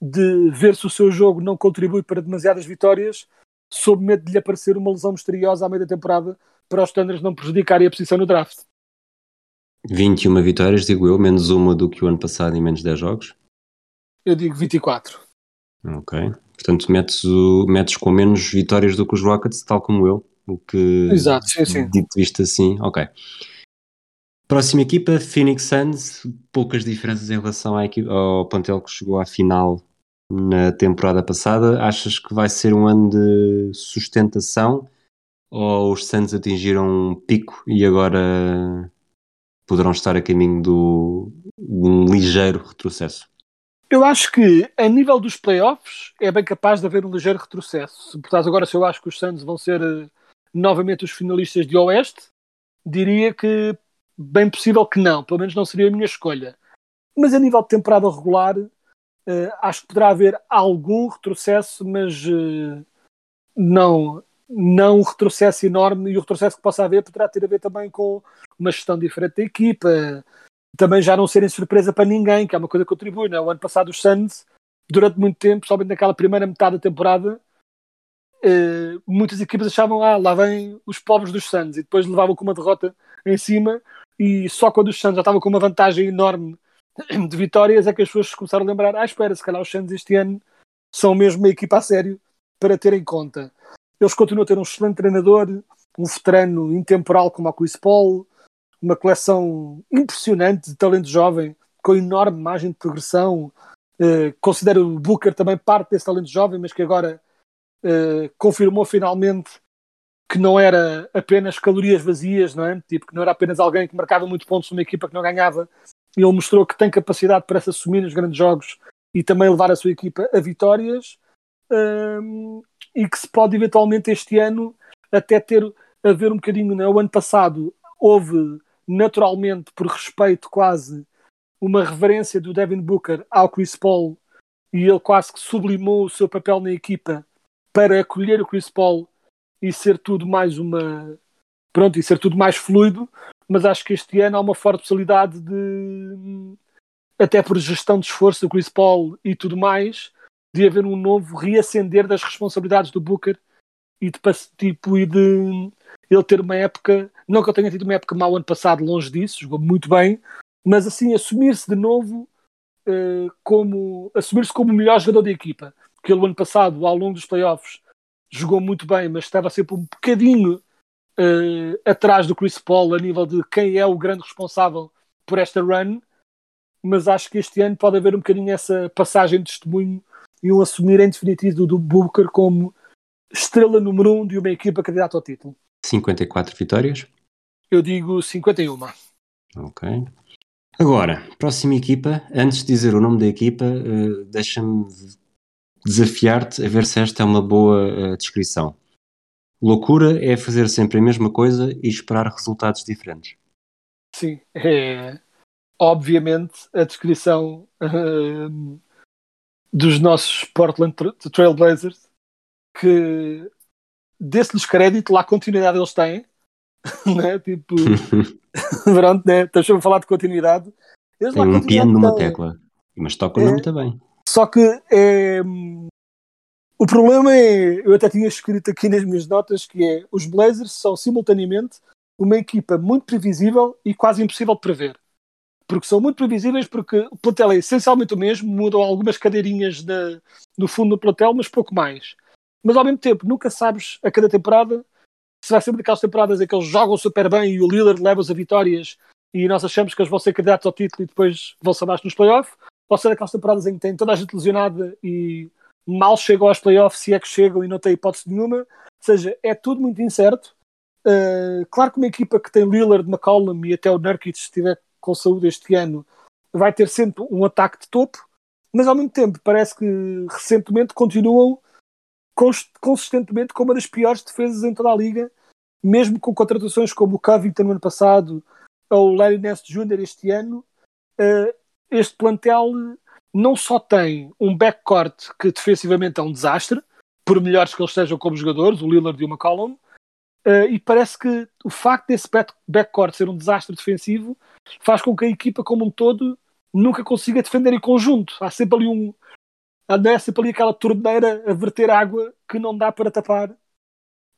de ver se o seu jogo não contribui para demasiadas vitórias, sob medo de lhe aparecer uma lesão misteriosa à meio da temporada para os standards não prejudicarem a posição no draft. 21 vitórias, digo eu, menos uma do que o ano passado e menos 10 jogos? Eu digo 24. Ok. Portanto, metes, o, metes com menos vitórias do que os Rockets, tal como eu. O que. Exato, sim, sim. Dito visto assim, ok. Próxima equipa, Phoenix Suns, poucas diferenças em relação à equipa, ao plantel que chegou à final na temporada passada. Achas que vai ser um ano de sustentação ou os Suns atingiram um pico e agora poderão estar a caminho de um ligeiro retrocesso? Eu acho que a nível dos playoffs é bem capaz de haver um ligeiro retrocesso. Portanto, agora se eu acho que os Suns vão ser uh, novamente os finalistas de Oeste, diria que bem possível que não, pelo menos não seria a minha escolha. Mas a nível de temporada regular, uh, acho que poderá haver algum retrocesso, mas uh, não, não um retrocesso enorme e o retrocesso que possa haver poderá ter a ver também com uma gestão diferente da equipa, também já não serem surpresa para ninguém, que é uma coisa que contribui. Não? É? O ano passado os Suns, durante muito tempo, somente naquela primeira metade da temporada, eh, muitas equipas achavam, ah, lá vêm os pobres dos Suns, e depois levavam com uma derrota em cima, e só quando os Suns já estavam com uma vantagem enorme de vitórias é que as pessoas começaram a lembrar, ah, espera, se calhar os Suns este ano são mesmo uma equipa a sério para ter em conta. Eles continuam a ter um excelente treinador, um veterano intemporal como a Chris Paul, uma coleção impressionante de talento jovem, com enorme margem de progressão. Uh, considero o Booker também parte desse talento jovem, mas que agora uh, confirmou finalmente que não era apenas calorias vazias, não é? Tipo, que não era apenas alguém que marcava muitos pontos numa equipa que não ganhava. Ele mostrou que tem capacidade para se assumir nos grandes jogos e também levar a sua equipa a vitórias. Um, e que se pode eventualmente este ano até ter a ver um bocadinho. Né? O ano passado houve naturalmente, por respeito quase, uma reverência do Devin Booker ao Chris Paul e ele quase que sublimou o seu papel na equipa para acolher o Chris Paul e ser tudo mais uma pronto, e ser tudo mais fluido, mas acho que este ano há uma forte possibilidade de até por gestão de esforço do Chris Paul e tudo mais, de haver um novo reacender das responsabilidades do Booker e de, tipo, e de ele ter uma época, não que eu tenha tido uma época mau ano passado, longe disso, jogou muito bem, mas assim, assumir-se de novo uh, como assumir-se como o melhor jogador da equipa, porque ele ano passado, ao longo dos playoffs, jogou muito bem, mas estava sempre um bocadinho uh, atrás do Chris Paul a nível de quem é o grande responsável por esta run, mas acho que este ano pode haver um bocadinho essa passagem de testemunho e um assumir em definitivo do Booker como estrela número um de uma equipa candidata ao título. 54 vitórias? Eu digo 51. Ok. Agora, próxima equipa. Antes de dizer o nome da equipa, uh, deixa-me desafiar-te a ver se esta é uma boa uh, descrição. Loucura é fazer sempre a mesma coisa e esperar resultados diferentes. Sim, é obviamente a descrição uh, dos nossos Portland Trailblazers que desse-lhes crédito, lá continuidade eles têm, [LAUGHS] né? Tipo, [LAUGHS] pronto, né? Estamos a falar de continuidade. Eles Tem um piano numa tecla, mas tocam é, muito bem. Só que é, o problema é, eu até tinha escrito aqui nas minhas notas, que é os Blazers são simultaneamente uma equipa muito previsível e quase impossível de prever. Porque são muito previsíveis, porque o plantel é essencialmente o mesmo, mudam algumas cadeirinhas de, no fundo do plantel, mas pouco mais. Mas ao mesmo tempo nunca sabes a cada temporada se vai ser daquelas temporadas em que eles jogam super bem e o Lillard leva-os a vitórias e nós achamos que eles vão ser candidatos ao título e depois vão ser abaixo nos playoffs, ou ser daquelas temporadas em que tem toda a gente lesionada e mal chegam aos playoffs se é que chegam e não tem hipótese nenhuma, ou seja, é tudo muito incerto. Uh, claro que uma equipa que tem Lillard, McCollum e até o Nurkic se estiver com saúde este ano vai ter sempre um ataque de topo, mas ao mesmo tempo parece que recentemente continuam consistentemente com uma das piores defesas em toda a liga, mesmo com contratações como o Covington no ano passado ou o Larry Ness Jr. este ano, uh, este plantel não só tem um backcourt que defensivamente é um desastre, por melhores que eles sejam como jogadores, o Lillard e o McCollum, uh, e parece que o facto desse backcourt ser um desastre defensivo faz com que a equipa como um todo nunca consiga defender em conjunto. Há sempre ali um, é sempre ali aquela torneira a verter água que não dá para tapar.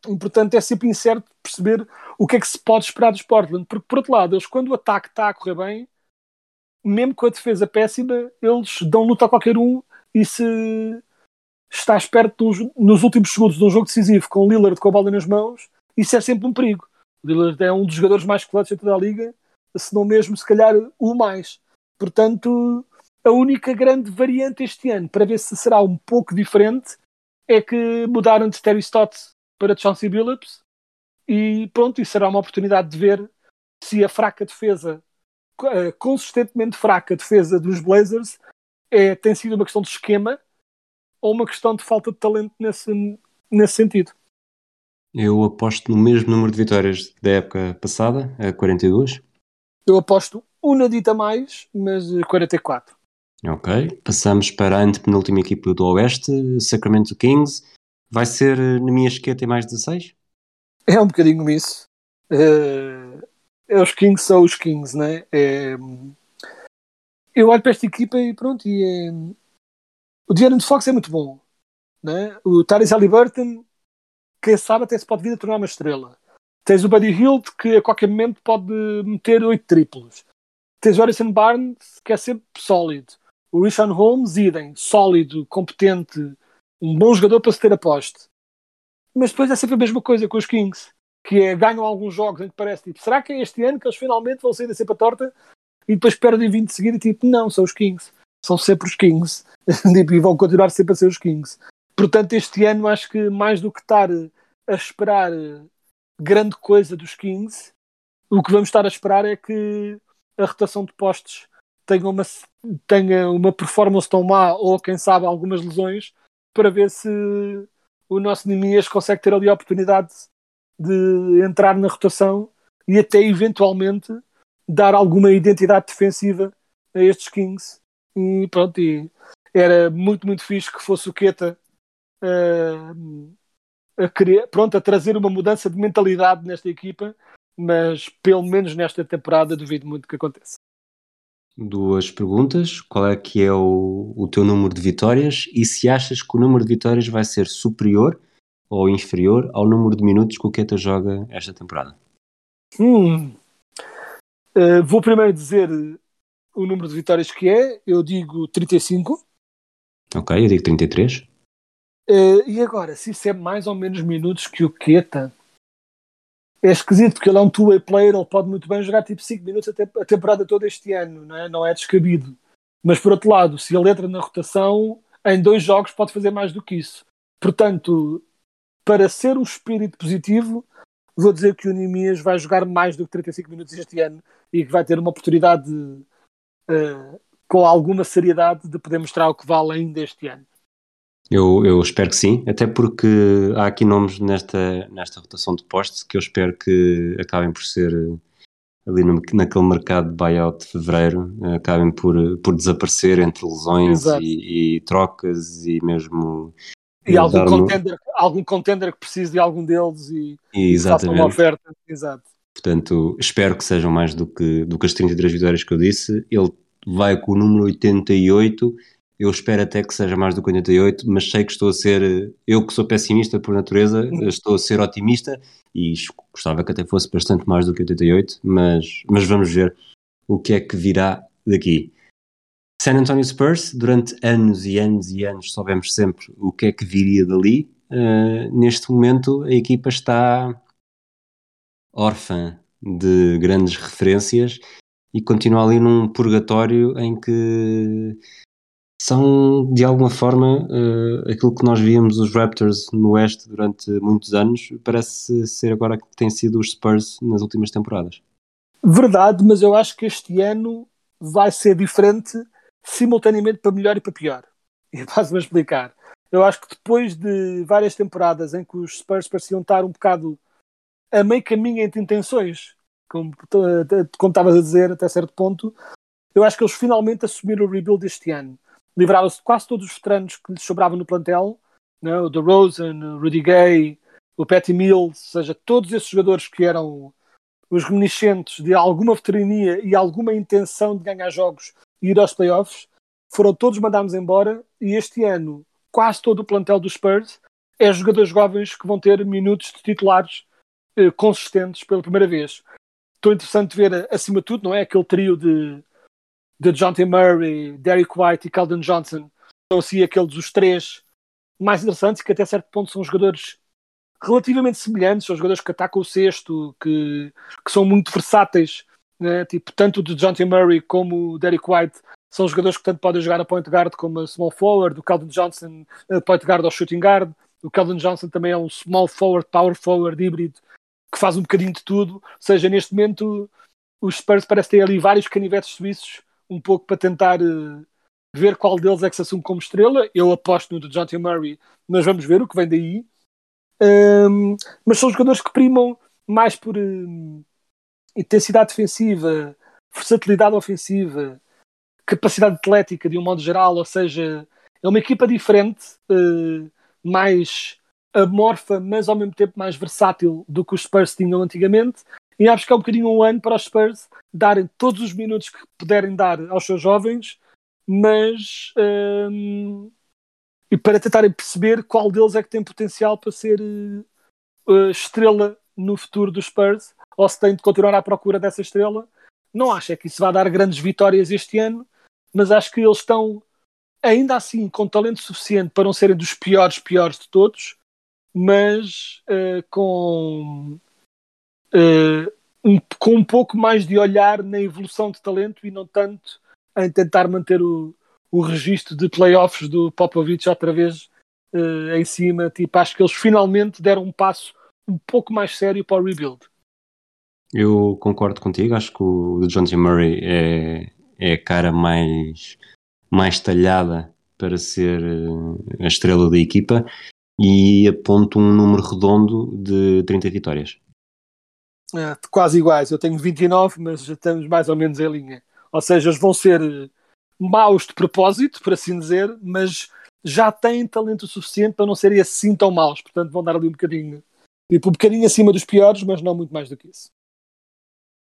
E, portanto, é sempre incerto perceber o que é que se pode esperar dos Portland. Porque, por outro lado, eles, quando o ataque está a correr bem, mesmo com a defesa péssima, eles dão luta a qualquer um. E se estás perto nos últimos segundos de um jogo decisivo com o Lillard com a bola nas mãos, isso é sempre um perigo. O Lillard é um dos jogadores mais clutch em toda a liga, se não mesmo, se calhar, o mais. Portanto, a única grande variante este ano, para ver se será um pouco diferente, é que mudaram de Terry Stott para Chauncey Billups e pronto, isso será uma oportunidade de ver se a fraca defesa, a consistentemente fraca defesa dos Blazers é, tem sido uma questão de esquema ou uma questão de falta de talento nesse, nesse sentido. Eu aposto no mesmo número de vitórias da época passada, a 42. Eu aposto uma dita mais, mas 44. Ok, passamos para a antepenúltima equipa do Oeste, Sacramento Kings. Vai ser eh, na minha esqueta em mais 16? É um bocadinho isso. Uh, é os Kings são os Kings, né? É, eu olho para esta equipa e pronto, e é, o De'Aaron Fox é muito bom. Né? O Tyrese Halliburton, quem sabe até se pode vir a tornar uma estrela. Tens o Buddy Hilt, que a qualquer momento pode meter oito triplos. Tens o Harrison Barnes, que é sempre sólido. O Richard Holmes, idem, sólido, competente, um bom jogador para se ter aposto. Mas depois é sempre a mesma coisa com os Kings, que é ganham alguns jogos em que parece tipo, será que é este ano que eles finalmente vão sair da cepa torta e depois perdem 20 de seguida e tipo, não, são os Kings. São sempre os Kings. [LAUGHS] Tipo, e vão continuar sempre a ser os Kings. Portanto, este ano acho que mais do que estar a esperar grande coisa dos Kings, o que vamos estar a esperar é que a rotação de postos tenha uma, tenha uma performance tão má ou quem sabe algumas lesões para ver se o nosso Nimias consegue ter ali a oportunidade de entrar na rotação e até eventualmente dar alguma identidade defensiva a estes Kings. E pronto, e era muito, muito fixe que fosse o uh, a, querer, pronto, a trazer uma mudança de mentalidade nesta equipa, mas pelo menos nesta temporada duvido muito que aconteça. Duas perguntas. Qual é que é o, o teu número de vitórias e se achas que o número de vitórias vai ser superior ou inferior ao número de minutos que o Keta joga esta temporada? Hum. Uh, vou primeiro dizer o número de vitórias que é. Eu digo 35. Ok, eu digo 33. Uh, e agora, se isso é mais ou menos minutos que o Keta, é esquisito porque ele é um two-way player, ele pode muito bem jogar tipo 5 minutos a, te a temporada toda este ano, não é? não é descabido. Mas por outro lado, se ele entra na rotação, em dois jogos pode fazer mais do que isso. Portanto, para ser um espírito positivo, vou dizer que o Nimias vai jogar mais do que 35 minutos este ano e que vai ter uma oportunidade uh, com alguma seriedade de poder mostrar o que vale ainda este ano. Eu, eu espero que sim, até porque há aqui nomes nesta, nesta rotação de postos que eu espero que acabem por ser eh, ali no, naquele mercado de buyout de fevereiro, eh, acabem por, por desaparecer entre lesões e, e, trocas e mesmo. E algum contender, algum contender que precise de algum deles e, e faça uma oferta. Exato. Portanto, espero que sejam mais do que, do que as 33 vitórias que eu disse. Ele vai com o número 88 eu espero até que seja mais do que 88, mas sei que estou a ser, eu que sou pessimista por natureza, estou a ser otimista e gostava que até fosse bastante mais do que 88, mas, mas vamos ver o que é que virá daqui. San Antonio Spurs, durante anos e anos e anos, soubemos sempre o que é que viria dali. Uh, neste momento, a equipa está órfã de grandes referências e continua ali num purgatório em que são de alguma forma uh, aquilo que nós víamos os Raptors no Oeste durante muitos anos, parece ser agora que tem sido os Spurs nas últimas temporadas. Verdade, mas eu acho que este ano vai ser diferente simultaneamente para melhor e para pior. E [LAUGHS] passo-me a explicar. Eu acho que depois de várias temporadas em que os Spurs pareciam estar um bocado a meio caminho entre intenções, como, como estavas a dizer até certo ponto, eu acho que eles finalmente assumiram o rebuild este ano livrava-se de quase todos os veteranos que lhes sobravam no plantel, né? o DeRozan, o Rudy Gay, o Patty Mills, ou seja, todos esses jogadores que eram os reminiscentes de alguma veterania e alguma intenção de ganhar jogos e ir aos playoffs, foram todos mandados embora e este ano quase todo o plantel dos Spurs é jogadores jovens que vão ter minutos de titulares eh, consistentes pela primeira vez. Estou interessante ver, acima de tudo, não é? Aquele trio de de John T. Murray, Derek White e Calvin Johnson são assim aqueles os três mais interessantes que até certo ponto são jogadores relativamente semelhantes, são jogadores que atacam o cesto, que, que são muito versáteis, né? tipo, tanto de John T. Murray como o Derek White são jogadores que tanto podem jogar a point guard como a small forward, o Calvin Johnson a point guard ou shooting guard, o Calvin Johnson também é um small forward, power forward híbrido que faz um bocadinho de tudo, ou seja, neste momento os Spurs parecem ter ali vários canivetes suíços um pouco para tentar uh, ver qual deles é que se assume como estrela. Eu aposto no de John T. Murray, mas vamos ver o que vem daí. Um, mas são jogadores que primam mais por uh, intensidade defensiva, versatilidade ofensiva, capacidade atlética de um modo geral, ou seja, é uma equipa diferente, uh, mais amorfa, mas ao mesmo tempo mais versátil do que os Spurs tinham antigamente. E acho que é um bocadinho um ano para os Spurs darem todos os minutos que puderem dar aos seus jovens, mas hum, e para tentarem perceber qual deles é que tem potencial para ser uh, estrela no futuro dos Spurs, ou se tem de continuar à procura dessa estrela. Não acho é que isso vai dar grandes vitórias este ano, mas acho que eles estão ainda assim com talento suficiente para não serem dos piores piores de todos, mas uh, com, uh, um, com um pouco mais de olhar na evolução de talento e não tanto em tentar manter o, o registro de playoffs do Popovich outra vez uh, em cima. Tipo, acho que eles finalmente deram um passo um pouco mais sério para o rebuild. Eu concordo contigo, acho que o John T. Murray é, é a cara mais, mais talhada para ser a estrela da equipa e aponto um número redondo de 30 vitórias. É, quase iguais, eu tenho 29, mas já estamos mais ou menos em linha. Ou seja, eles vão ser maus de propósito, por assim dizer, mas já têm talento suficiente para não serem assim tão maus. Portanto, vão dar ali um bocadinho, tipo, um bocadinho acima dos piores, mas não muito mais do que isso.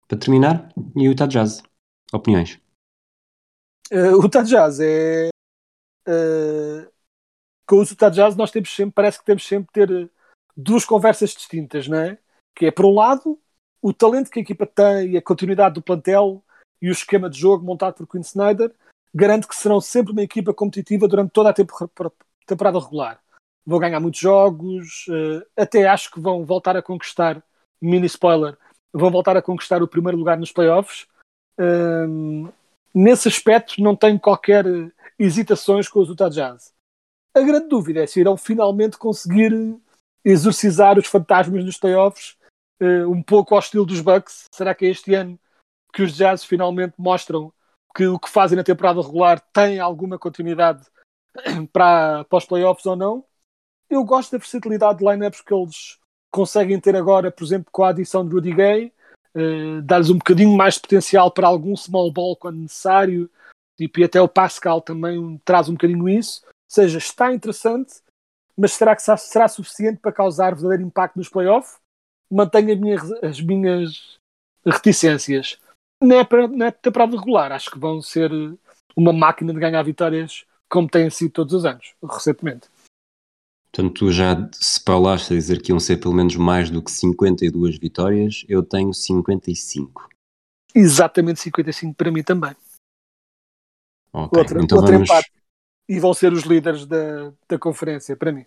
Para terminar, e o Utah Jazz? Opiniões? Uh, o Utah Jazz é. Uh, com o Utah Jazz nós temos sempre, parece que temos sempre ter duas conversas distintas, não é? Que é, por um lado, o talento que a equipa tem a continuidade do plantel e o esquema de jogo montado por Quinn Snyder garante que serão sempre uma equipa competitiva durante toda a temporada regular. Vão ganhar muitos jogos, até acho que vão voltar a conquistar, mini spoiler, vão voltar a conquistar o primeiro lugar nos playoffs. nesse aspecto não tenho qualquer hesitações com os Utah Jazz. A grande dúvida é se irão finalmente conseguir exorcizar os fantasmas nos playoffs um pouco ao estilo dos Bucks. Será que é este ano que os Jazz finalmente mostram que o que fazem na temporada regular tem alguma continuidade [CLEARS THROAT] para, para os playoffs ou não. Eu gosto da versatilidade de lineups que eles conseguem ter agora, por exemplo, com a adição de Rudy Gay, uh, dar-lhes um bocadinho mais de potencial para algum small ball quando necessário, tipo, e até o Pascal também traz um bocadinho isso. Ou seja, está interessante, mas será que será suficiente para causar verdadeiro impacto nos playoffs? Mantenho minha, as minhas reticências não é, para, não é temporada regular. Acho que vão ser uma máquina de ganhar vitórias como têm sido todos os anos, recentemente. Portanto, tu já se paulaste a dizer que iam ser pelo menos mais do que 52 vitórias, eu tenho 55. Exatamente 55 para mim também. Ok, outra, então outra vamos... empate. E vão ser os líderes da, da conferência, para mim.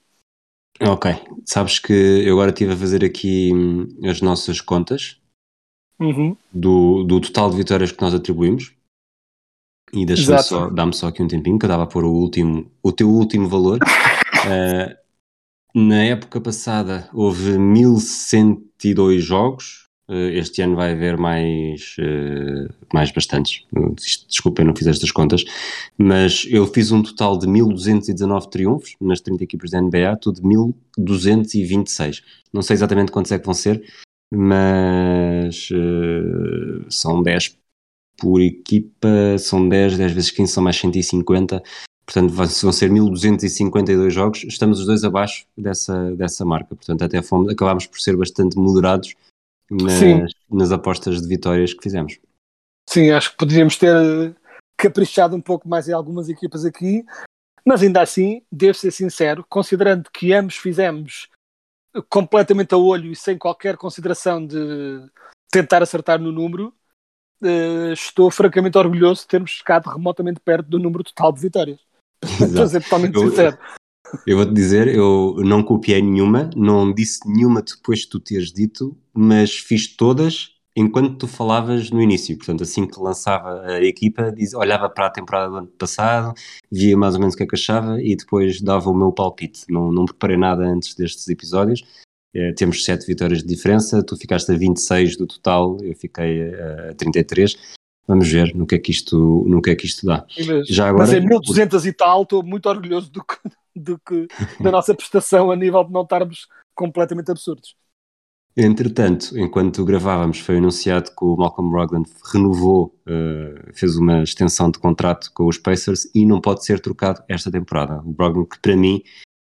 Ok, sabes que eu agora estive a fazer aqui hum, as nossas contas uhum. do, do total de vitórias que nós atribuímos. E deixa-me só, dá-me só aqui um tempinho que eu dava a pôr o último, o teu último valor. uh, [LAUGHS] na época passada houve 1102 jogos. Uh, este ano vai haver mais, uh, mais bastantes. Desculpem, não fiz estas contas. Mas eu fiz um total de 1219 triunfos nas 30 equipas da NBA, tudo 1226. Não sei exatamente quantos é que vão ser, mas uh, são 10 por equipa, são 10, 10 vezes 15 são mais 150, portanto vão ser 1252 jogos, estamos os dois abaixo dessa, dessa marca, portanto até fomos, acabámos por ser bastante moderados nas, nas apostas de vitórias que fizemos. Sim, acho que poderíamos ter caprichado um pouco mais em algumas equipas aqui, mas ainda assim, devo ser sincero, considerando que ambos fizemos completamente a olho e sem qualquer consideração de tentar acertar no número, uh, estou francamente orgulhoso de termos ficado remotamente perto do número total de vitórias. [LAUGHS] Estou a ser totalmente sincero. Eu vou-te dizer, eu não copiei nenhuma, não disse nenhuma depois de tu teres dito, mas fiz todas enquanto tu falavas no início. Portanto, assim que lançava a equipa, diz, olhava para a temporada do ano passado, via mais ou menos o que é que achava e depois dava o meu palpite. Não, não preparei nada antes destes episódios. É, temos 7 vitórias de diferença, tu ficaste a 26 do total, eu fiquei a 33. Vamos ver no que é que isto, no que é que isto dá. Mas, Já agora, mas é 1200 e tal, estou muito orgulhoso do que, do que, da nossa prestação a nível de não estarmos completamente absurdos. Entretanto, enquanto gravávamos, foi anunciado que o Malcolm Brogdon renovou, uh, fez uma extensão de contrato com os Pacers e não pode ser trocado esta temporada. O Brogdon, que para mim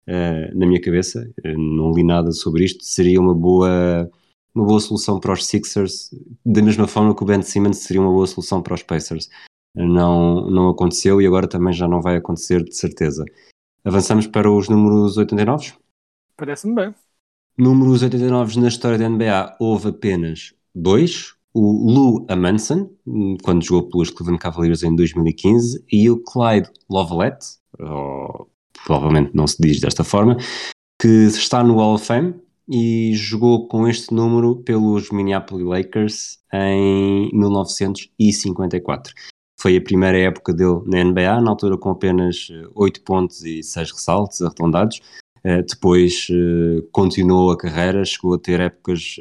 uh, na minha cabeça, uh, não li nada sobre isto, seria uma boa, uma boa solução para os Sixers, da mesma forma que o Ben Simmons seria uma boa solução para os Pacers. Não, não aconteceu e agora também já não vai acontecer de certeza. Avançamos para os números 89? Parece-me bem. Números 89 na história da NBA houve apenas dois. O Lou Amundsen, quando jogou pelos Cleveland Cavaliers em 2015, e o Clyde Lovelet, ou, provavelmente não se diz desta forma, que está no Hall of Fame e jogou com este número pelos Minneapolis Lakers em 1954. Foi a primeira época dele na NBA, na altura com apenas 8 pontos e 6 ressaltos arredondados. Uh, depois uh, continuou a carreira, chegou a ter épocas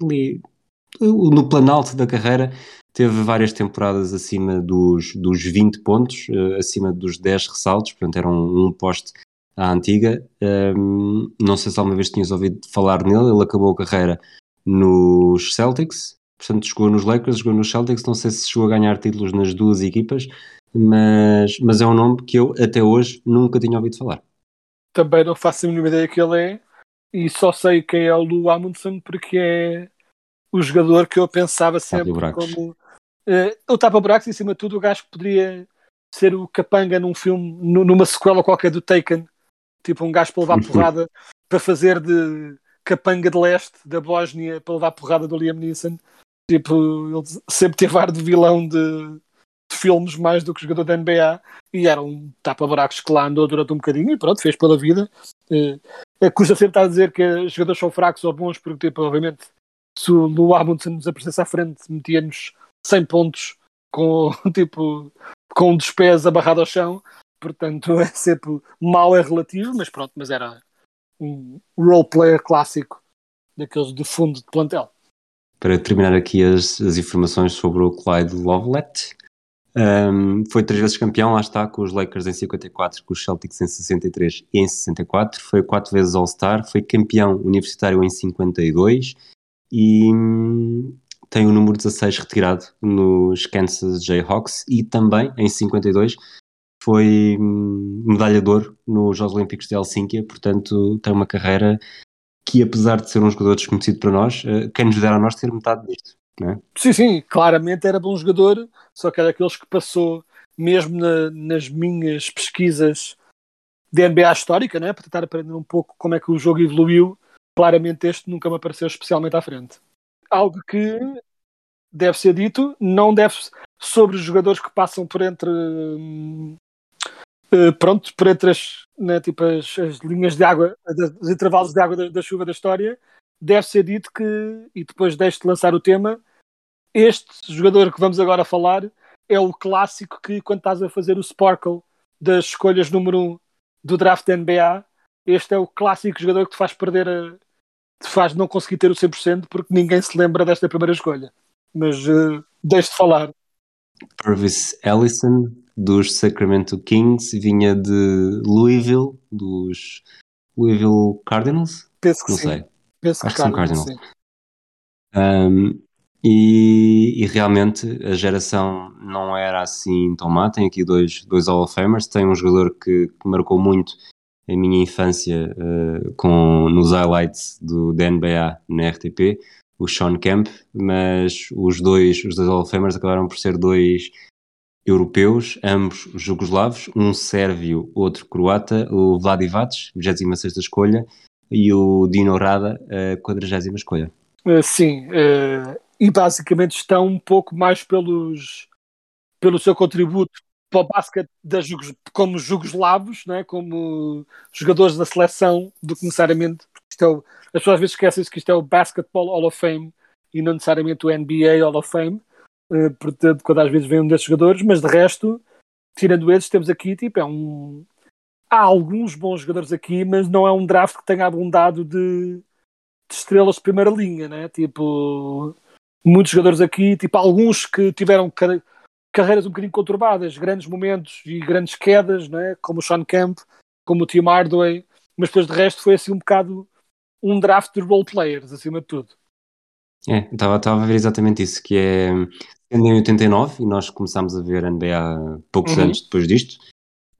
ali no planalto da carreira, teve várias temporadas acima dos, dos 20 pontos, acima dos 10 ressaltos, portanto era um, um poste à antiga. Um, não sei se alguma vez tinhas ouvido falar nele, ele acabou a carreira nos Celtics, portanto jogou nos Lakers, jogou nos Celtics, não sei se chegou a ganhar títulos nas duas equipas, mas, mas é um nome que eu até hoje nunca tinha ouvido falar. Também não faço a mínima ideia que ele é e só sei quem é o Lou Amundsen porque é o jogador que eu pensava sempre como uh, o tapa-buracos em cima de tudo o gajo que poderia ser o capanga num filme, numa sequela qualquer do Taken tipo um gajo para levar [LAUGHS] porrada para fazer de capanga de leste da Bósnia para levar porrada do Liam Neeson tipo, ele sempre teve ar de vilão de de filmes mais do que jogador da NBA e era um tapa-buracos que lá andou durante um bocadinho e pronto, fez pela vida. Uh, custa sempre a dizer que os jogadores são fracos ou bons, porque tipo, obviamente se o Lou Amundsen nos aparecesse à frente metia-nos 100 pontos com [LAUGHS] tipo com um dos pés abarrado ao chão, portanto [LAUGHS] é sempre mal é relativo, mas pronto, mas era um role player clássico daqueles de fundo de plantel. Para terminar aqui as, as informações sobre o Clyde Lovelet, um, foi três vezes campeão, lá está, com os Lakers em 54, com os Celtics em 63 e em 64. Foi quatro vezes All-Star, foi campeão universitário em 52 e hum, tem o número 16 retirado nos Kansas Jayhawks e também em 52 foi hum, medalha de ouro nos Jogos Olímpicos de Helsínquia, portanto tem uma carreira que apesar de ser um jogador desconhecido para nós, uh, quem nos dera a nós ter metade disto. É? Sim, sim, claramente era bom jogador, só que era aqueles que passou, mesmo na, nas minhas pesquisas de NBA histórica, né, para tentar aprender um pouco como é que o jogo evoluiu, claramente este nunca me apareceu especialmente à frente. Algo que deve ser dito, não deve sobre jogadores que passam por entre uh, pronto, por entre as, né, tipo as, as, linhas de água, os intervalos de água da, da chuva da história, deve ser dito que, e depois deixo de lançar o tema, este jogador que vamos agora falar é o clássico que, quando estás a fazer o Sparkle das escolhas número 1 um do draft da NBA, este é o clássico jogador que te faz perder a. te faz não conseguir ter o 100% porque ninguém se lembra desta primeira escolha. Mas uh, deixo de falar. Purvis Ellison, dos Sacramento Kings, vinha de Louisville, dos Louisville Cardinals? Penso que não sim. sei. Penso Acho que, são Cardinals, Cardinals. Um, e, e, realmente a geração não era assim tão má. Tem aqui dois, dois Hall of Famers. Tem um jogador que, que marcou muito a minha infância uh, com, nos highlights do, da NBA na RTP, o Sean Kemp, mas os dois, os dois Hall of Famers acabaram por ser dois europeus, ambos jugoslavos, um sérvio, outro croata, o Vlad Ivac, 26 escolha, e o Dino Rada, a 40 escolha. Uh, sim, uh, e basicamente estão um pouco mais pelos, pelo seu contributo para o basquete das, como jugoslavos, né? como jogadores da seleção, do que necessariamente. Isto é o, as pessoas às vezes esquecem-se que isto é o Basketball Hall of Fame e não necessariamente o NBA Hall of Fame. Uh, portanto, quando às vezes vem um desses jogadores, mas de resto, tirando esses, temos aqui tipo, é um, há alguns bons jogadores aqui, mas não é um draft que tenha abundado de, de estrelas de primeira linha, né? Tipo, muitos jogadores aqui, tipo, alguns que tiveram car carreiras um bocadinho conturbadas, grandes momentos e grandes quedas, né? Como o Sean Kemp, como o Tim Hardaway, mas depois de resto foi assim um bocado um draft de role players, acima de tudo. É, estava a ver exatamente isso, que é em 89, e nós começámos a ver NBA poucos uhum. anos depois disto.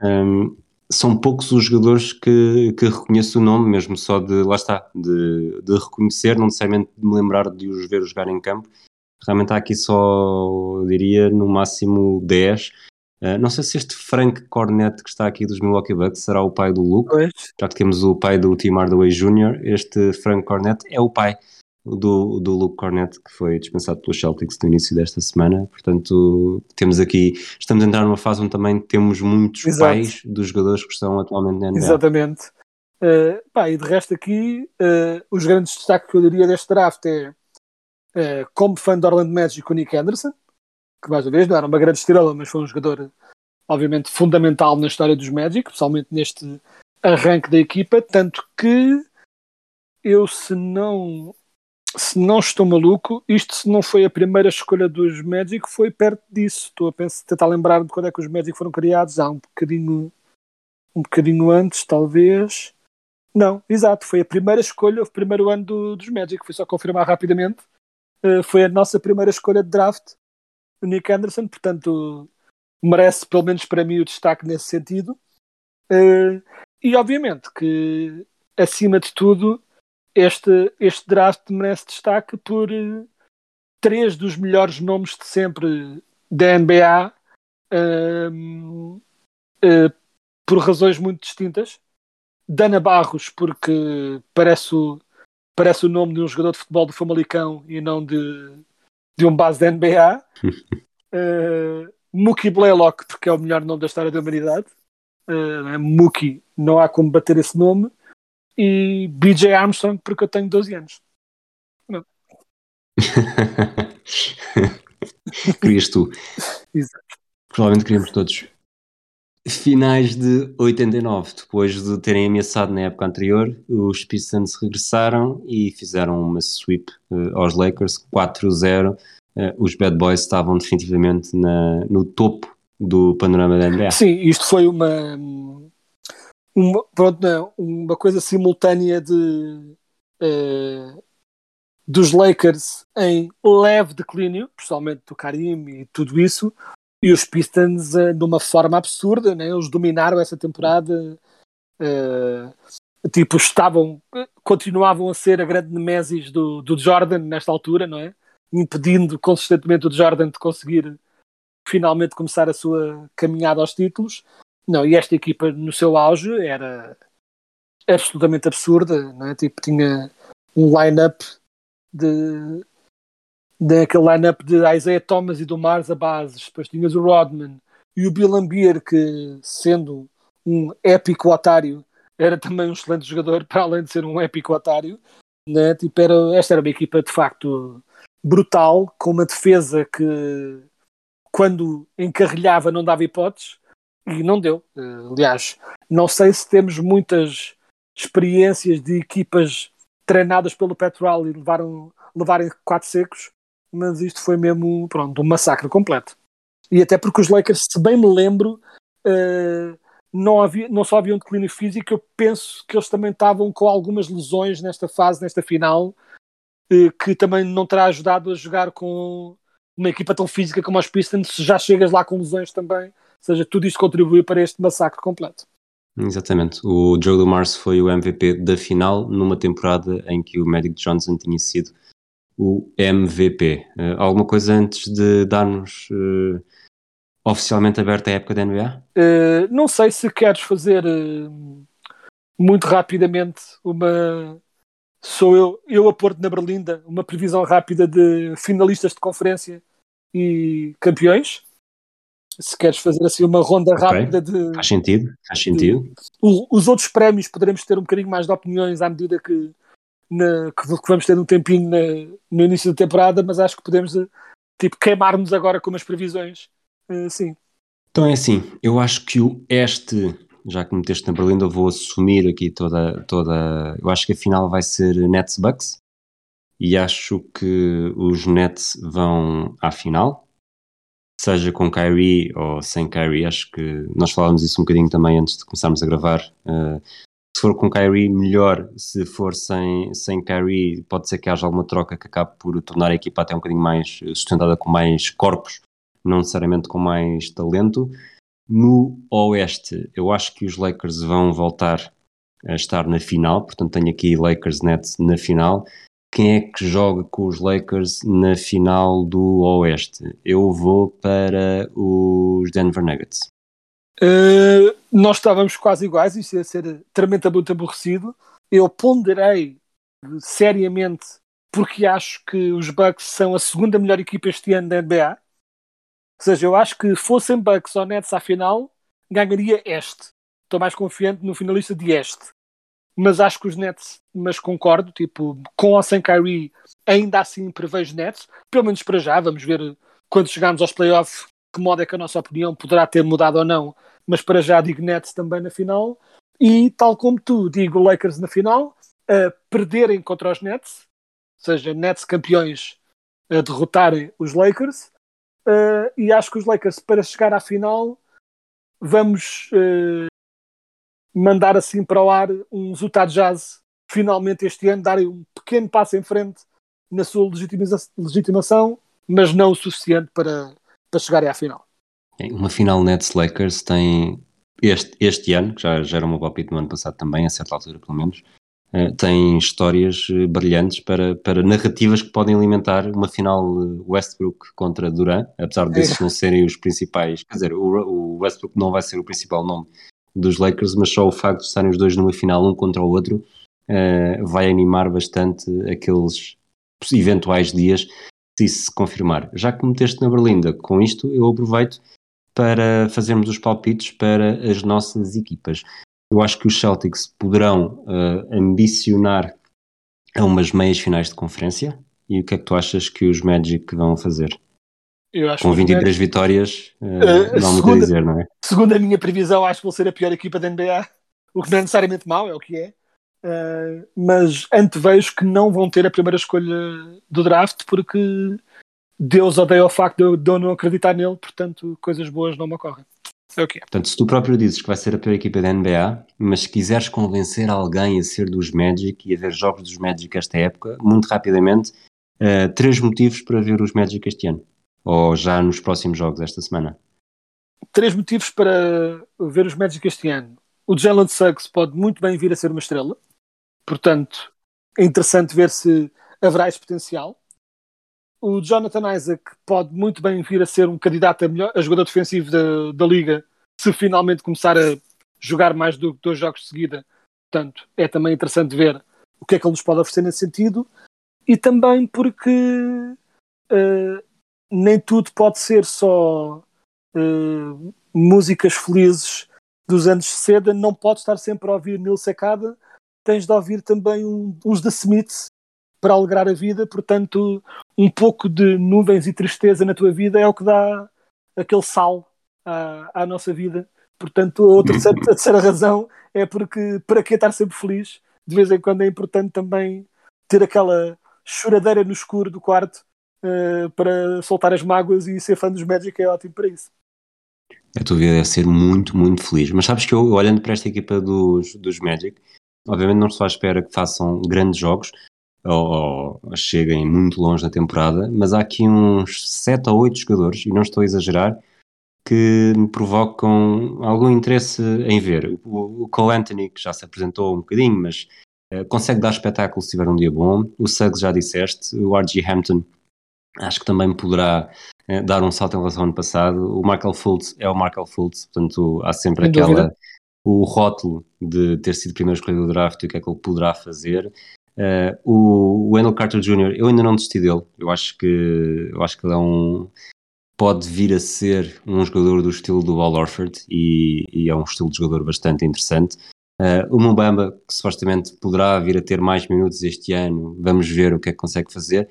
Um, são poucos os jogadores que, que reconheço o nome, mesmo só de, lá está, de, de reconhecer, não necessariamente de me lembrar de os ver jogar em campo. Realmente há aqui só, diria, no máximo 10. Uh, não sei se este Frank Cornet que está aqui dos Milwaukee Bucks será o pai do Luke, Pois. já que temos o pai do Tim Hardaway Jr., este Frank Cornet é o pai do, do Luke Cornet, que foi dispensado pelos Celtics no início desta semana. Portanto, temos aqui, estamos a entrar numa fase onde também temos muitos Exato. pais dos jogadores que estão atualmente na NBA. Exatamente. Uh, pá, e de resto aqui, uh, os grandes destaques que eu diria deste draft é, uh, como fã do Orlando Magic, o Nick Anderson, que mais uma vez não era uma grande estrela, mas foi um jogador obviamente fundamental na história dos Magic, especialmente neste arranque da equipa, tanto que eu se não se não estou maluco, isto se não foi a primeira escolha dos Magic, foi perto disso. Estou a pensar, tentar lembrar de quando é que os Magic foram criados, há um bocadinho um bocadinho antes, talvez. Não, exato, foi a primeira escolha, o primeiro ano do- dos Magic, foi só confirmar rapidamente. Uh, foi a nossa primeira escolha de draft, o Nick Anderson, portanto merece pelo menos para mim o destaque nesse sentido. Uh, e obviamente que acima de tudo este, este draft merece destaque por eh, três dos melhores nomes de sempre da NBA ehm, eh, por razões muito distintas. Dana Barros, porque parece o, parece o nome de um jogador de futebol do Famalicão e não de, de um base da NBA. [LAUGHS] Eh, Mookie Blaylock, porque é o melhor nome da história da humanidade. Uh, Mookie, não há como bater esse nome. E BJ Armstrong, porque eu tenho 12 anos. [LAUGHS] Querias tu. Exato. Provavelmente queríamos todos. Finais de 89, depois de terem ameaçado na época anterior, os Pistons regressaram e fizeram uma sweep eh, aos Lakers 4-0. Eh, os Bad Boys estavam definitivamente na- no topo do panorama da NBA. Sim, isto foi uma, uma, pronto, não, uma coisa simultânea de, eh, dos Lakers em leve declínio, principalmente do Karim e tudo isso, e os Pistons uma forma absurda, né? eles dominaram essa temporada, eh, tipo, estavam, continuavam a ser a grande nemesis do, do Jordan nesta altura, não é? Impedindo consistentemente o Jordan de conseguir finalmente começar a sua caminhada aos títulos. Não, e esta equipa no seu auge era absolutamente absurda, não é? Tipo, tinha um line-up de daquele line-up de Isaiah Thomas e do Mars a bases, depois tinhas o Rodman e o Bill Lambier, que sendo um épico otário, era também um excelente jogador, para além de ser um épico otário, né? tipo, era, esta era uma equipa de facto brutal, com uma defesa que quando encarrilhava não dava hipóteses e não deu. Eh, Aliás, não sei se temos muitas experiências de equipas treinadas pelo Petrol e levaram, levarem quatro secos, mas isto foi mesmo pronto, um massacre completo. E até porque os Lakers, se bem me lembro, eh, não, havia, não só havia um declínio físico, eu penso que eles também estavam com algumas lesões nesta fase, nesta final, eh, que também não terá ajudado a jogar com uma equipa tão física como os Pistons, se já chegas lá com lesões também. Ou seja, tudo isto contribui para este massacre completo. Exatamente. O Joe Dumars foi o MVP da final numa temporada em que o Magic Johnson tinha sido o MVP. Eh, alguma coisa antes de darmos eh, oficialmente aberta a época da NBA? Uh, não sei se queres fazer uh, muito rapidamente uma. Sou eu, eu a Porto na Berlinda, uma previsão rápida de finalistas de conferência e campeões. Se queres fazer assim uma ronda rápida de. Faz sentido? Faz sentido. O- os outros prémios poderemos ter um bocadinho mais de opiniões à medida que, na- que que vamos ter um tempinho na- no início da temporada, mas acho que podemos eh, tipo, queimar-nos agora com umas previsões. Eh, sim. Então é assim, eu acho que o este, já que me meteste na Berlinda, eu vou assumir aqui toda, toda. Eu acho que a final vai ser Nets Bucks e acho que os Nets vão à final, seja com Kyrie ou sem Kyrie. Acho que nós falávamos isso um bocadinho também antes de começarmos a gravar. Uh, se for com Kyrie, melhor. Se for sem, sem Kyrie, pode ser que haja alguma troca que acabe por tornar a equipa até um bocadinho mais sustentada com mais corpos não necessariamente com mais talento. No Oeste, eu acho que os Lakers vão voltar a estar na final, portanto tenho aqui Lakers Nets na final. Quem é que joga com os Lakers na final do Oeste? Eu vou para os Denver Nuggets. Uh, nós estávamos quase iguais, isso ia ser tremendamente aborrecido. Eu ponderei seriamente porque acho que os Bucks são a segunda melhor equipa este ano da NBA. Ou seja, eu acho que fossem Bucks ou Nets à final, ganharia este. Estou mais confiante no finalista de este. Mas acho que os Nets, mas concordo, tipo, com ou sem Kyrie, ainda assim prevejo Nets. Pelo menos para já, vamos ver quando chegarmos aos playoffs que modo é que a nossa opinião poderá ter mudado ou não. Mas para já digo Nets também na final. E tal como tu, digo Lakers na final, a perderem contra os Nets, ou seja, Nets campeões a derrotarem os Lakers. Uh, e acho que os Lakers, para chegar à final, vamos uh, mandar assim para o ar um Utah Jazz finalmente este ano, darem um pequeno passo em frente na sua legitimação, mas não o suficiente para, para chegarem à final. Uma final Nets Lakers tem este, este ano, que já, já era uma palpite no ano passado também, a certa altura pelo menos, uh, tem histórias uh, brilhantes para, para narrativas que podem alimentar uma final uh, Westbrook contra Duran, apesar desses é. não serem os principais, quer dizer, o, o, Westbrook não vai ser o principal nome dos Lakers, mas só o facto de estarem os dois numa final um contra o outro vai animar bastante aqueles eventuais dias se isso se confirmar. Já que meteste na Berlinda, com isto eu aproveito para fazermos os palpites para as nossas equipas. Eu acho que os Celtics poderão uh, ambicionar a umas meias finais de conferência. E o que é que tu achas que os Magic vão fazer? Com 23 Magic... vitórias, [LAUGHS] uh, não muito a dizer, não é? Segundo a minha previsão, acho que vão ser a pior equipa da NBA. O que não é necessariamente mau, é o que é. Uh, mas antevejo que não vão ter a primeira escolha do draft porque Deus odeia o facto de eu não acreditar nele, portanto, coisas boas não me ocorrem. É o que é. Portanto, se tu próprio dizes que vai ser a pior equipa da NBA, mas se quiseres convencer alguém a ser dos Magic e a ver jogos dos Magic esta época, muito rapidamente, uh, três motivos para ver os Magic este ano, ou já nos próximos jogos esta semana. Três motivos para ver os Magic este ano. O Jalen Suggs pode muito bem vir a ser uma estrela, portanto, é interessante ver se haverá esse potencial. O Jonathan Isaac pode muito bem vir a ser um candidato a, melhor, a jogador defensivo da, da liga se finalmente começar a jogar mais do que dois jogos de seguida. Portanto, é também interessante ver o que é que ele nos pode oferecer nesse sentido. E também porque uh, nem tudo pode ser só uh, músicas felizes dos anos 60, não pode estar sempre a ouvir Neil Secada, tens de ouvir também um, uns The Smiths para alegrar a vida, portanto, um pouco de nuvens e tristeza na tua vida é o que dá aquele sal à, à nossa vida. Portanto, a outra [LAUGHS] a terceira razão é porque para que estar sempre feliz? De vez em quando é importante também ter aquela choradeira no escuro do quarto uh, para soltar as mágoas e ser fã dos Magic é ótimo para isso. A tua vida deve ser muito, muito feliz. Mas sabes que eu, olhando para esta equipa dos, dos Magic, obviamente não estou à espera que façam grandes jogos, ou, ou cheguem muito longe na temporada, mas há aqui uns 7 ou 8 jogadores, e não estou a exagerar, que me provocam algum interesse em ver. O, o Cole Anthony, que já se apresentou um bocadinho, mas uh, consegue dar espetáculo se tiver um dia bom. O Suggs já disseste, o R.G. Hampton acho que também poderá uh, dar um salto em relação ao ano passado. O Michael Fultz é o Michael Fultz, portanto há sempre Sem aquela... Dúvida. O rótulo de ter sido primeiro escolhido do draft e o que é que ele poderá fazer. Uh, o Wendell Carter Jr., eu ainda não desisti dele. Eu acho que, eu acho que ele é um. Pode vir a ser um jogador do estilo do Al Orford e, e é um estilo de jogador bastante interessante. Uh, o Mubamba, que supostamente poderá vir a ter mais minutos este ano, vamos ver o que é que consegue fazer.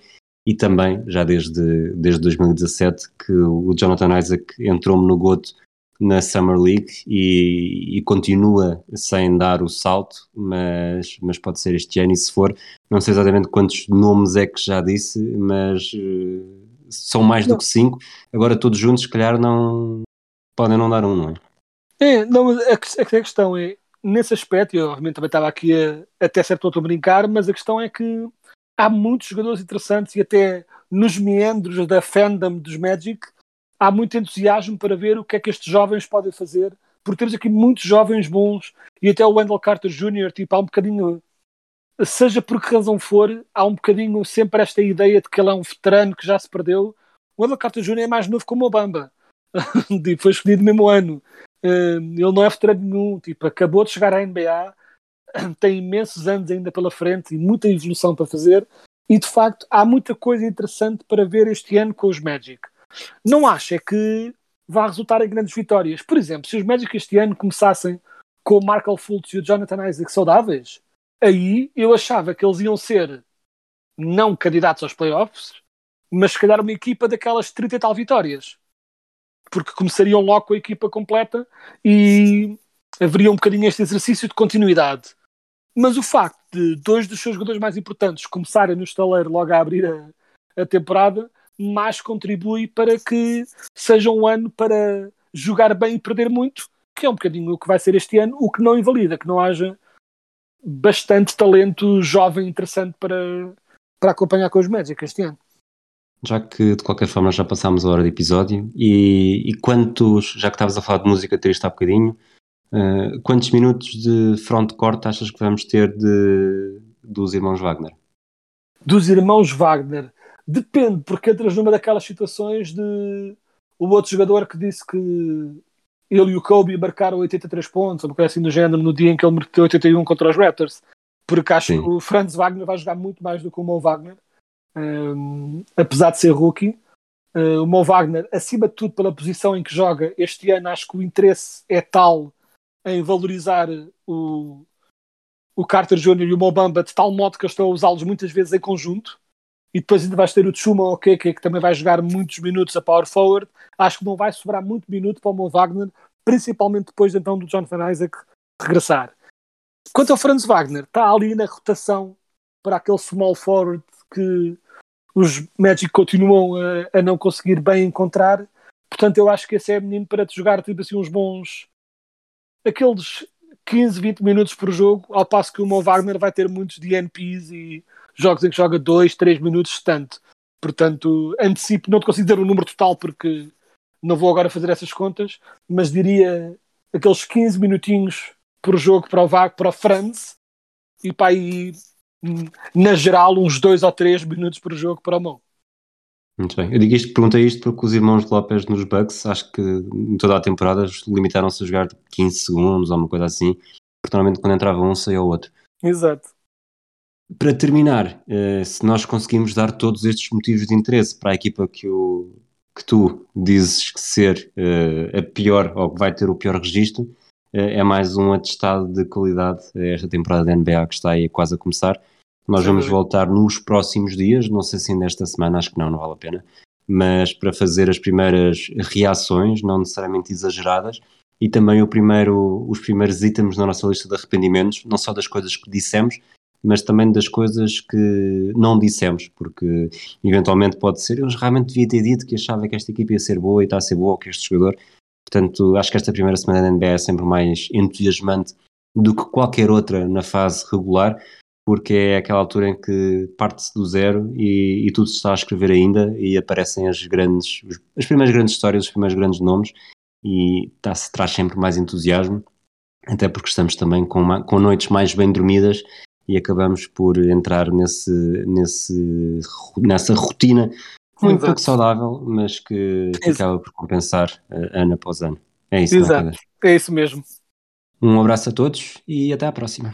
E também, já desde, desde 2017, que o Jonathan Isaac entrou-me no goto na Summer League e, e, continua sem dar o salto, mas, mas pode ser este ano. E se for, não sei exatamente quantos nomes é que já disse, mas uh, são mais não. do que cinco. Agora, todos juntos, se calhar, não podem não dar um, não é? É, não, a, a questão é, nesse aspecto, eu obviamente também estava aqui a, até certo ponto a brincar, mas a questão é que há muitos jogadores interessantes e até nos meandros da fandom dos Magic há muito entusiasmo para ver o que é que estes jovens podem fazer, porque temos aqui muitos jovens bons e até o Wendell Carter Jr., tipo, há um bocadinho, seja por que razão for, há um bocadinho sempre esta ideia de que ele é um veterano que já se perdeu. O Wendell Carter Jr. é mais novo como o Bamba, [LAUGHS] tipo, foi escolhido no mesmo ano. Uh, ele não é veterano nenhum, tipo, acabou de chegar à NBA, [CLEARS THROAT] tem imensos anos ainda pela frente e muita evolução para fazer. E de facto, há muita coisa interessante para ver este ano com os Magic. Não acho é que vá resultar em grandes vitórias. Por exemplo, se os Magic este ano começassem com o Markel Fultz e o Jonathan Isaac saudáveis, aí eu achava que eles iam ser não candidatos aos playoffs, mas se calhar uma equipa daquelas 30 e tal vitórias. Porque começariam logo com a equipa completa e haveria um bocadinho este exercício de continuidade. Mas o facto de dois dos seus jogadores mais importantes começarem no estaleiro logo a abrir a, a temporada, mais contribui para que seja um ano para jogar bem e perder muito, que é um bocadinho o que vai ser este ano, o que não invalida que não haja bastante talento jovem interessante para, para acompanhar com os Magic este ano. Já que de qualquer forma já passámos a hora de episódio e, e quantos, já que estavas a falar de música triste há bocadinho, uh, quantos minutos de frontcourt achas que vamos ter de, dos irmãos Wagner? Dos irmãos Wagner, depende, porque entras numa daquelas situações de o outro jogador que disse que ele e o Kobe marcaram 83 pontos, ou uma coisa assim do género, no dia em que ele meteu 81 contra os Raptors, porque acho Sim. que o Franz Wagner vai jogar muito mais do que o Mo Wagner um, apesar de ser rookie. Uh, o Mo Wagner, acima de tudo pela posição em que joga, este ano acho que o interesse é tal em valorizar o, o Carter Jr. e o Mobamba de tal modo que eu estou a usá-los muitas vezes em conjunto. E depois ainda vais ter o Tchuma Okeke, que também vai jogar muitos minutos a power forward. Acho que não vai sobrar muito minuto para o Mo Wagner, principalmente depois então do Jonathan Isaac regressar. Quanto ao Franz Wagner, está ali na rotação para aquele small forward que os Magic continuam a, a, não conseguir bem encontrar. Portanto, eu acho que esse é menino para te jogar tipo assim uns bons aqueles 15, 20 minutos por jogo, ao passo que o Mo Wagner vai ter muitos DNPs e jogos em que joga 2, 3 minutos tanto. Portanto, antecipo, não te consigo dizer o número total porque não vou agora fazer essas contas, mas diria aqueles 15 minutinhos por jogo para o VAG, para o Franz, e para aí na geral, uns dois ou três minutos por jogo para o Mão. Muito bem. Eu digo isto, perguntei isto porque os irmãos Lopes nos Bucks, acho que toda a temporada limitaram-se a jogar 15 segundos ou uma coisa assim, porque normalmente quando entrava um saía o outro. Exato. Para terminar, eh, se nós conseguimos dar todos estes motivos de interesse para a equipa que, o, que tu dizes que ser uh, a pior ou que vai ter o pior registro, é mais um atestado de qualidade esta temporada da NBA que está aí quase a começar. Nós vamos voltar nos próximos dias, não sei se ainda esta semana, acho que não, não vale a pena, mas para fazer as primeiras reações, não necessariamente exageradas, e também o primeiro, os primeiros itens na nossa lista de arrependimentos, não só das coisas que dissemos, mas também das coisas que não dissemos, porque eventualmente pode ser, eu realmente devia ter dito que achava que esta equipe ia ser boa e está a ser boa, ou que este jogador. Portanto, acho que esta primeira semana da NBA é sempre mais entusiasmante do que qualquer outra na fase regular, porque é aquela altura em que parte-se do zero e, e, tudo se está a escrever ainda e aparecem as grandes, as primeiras grandes histórias, os primeiros grandes nomes e tá, se traz sempre mais entusiasmo, até porque estamos também com, uma, com noites mais bem dormidas e acabamos por entrar nesse, nesse, nessa rotina muito pouco saudável, mas que, que acaba por compensar uh, ano após ano. É isso, Exato. É, é isso mesmo. Um abraço a todos e até à próxima.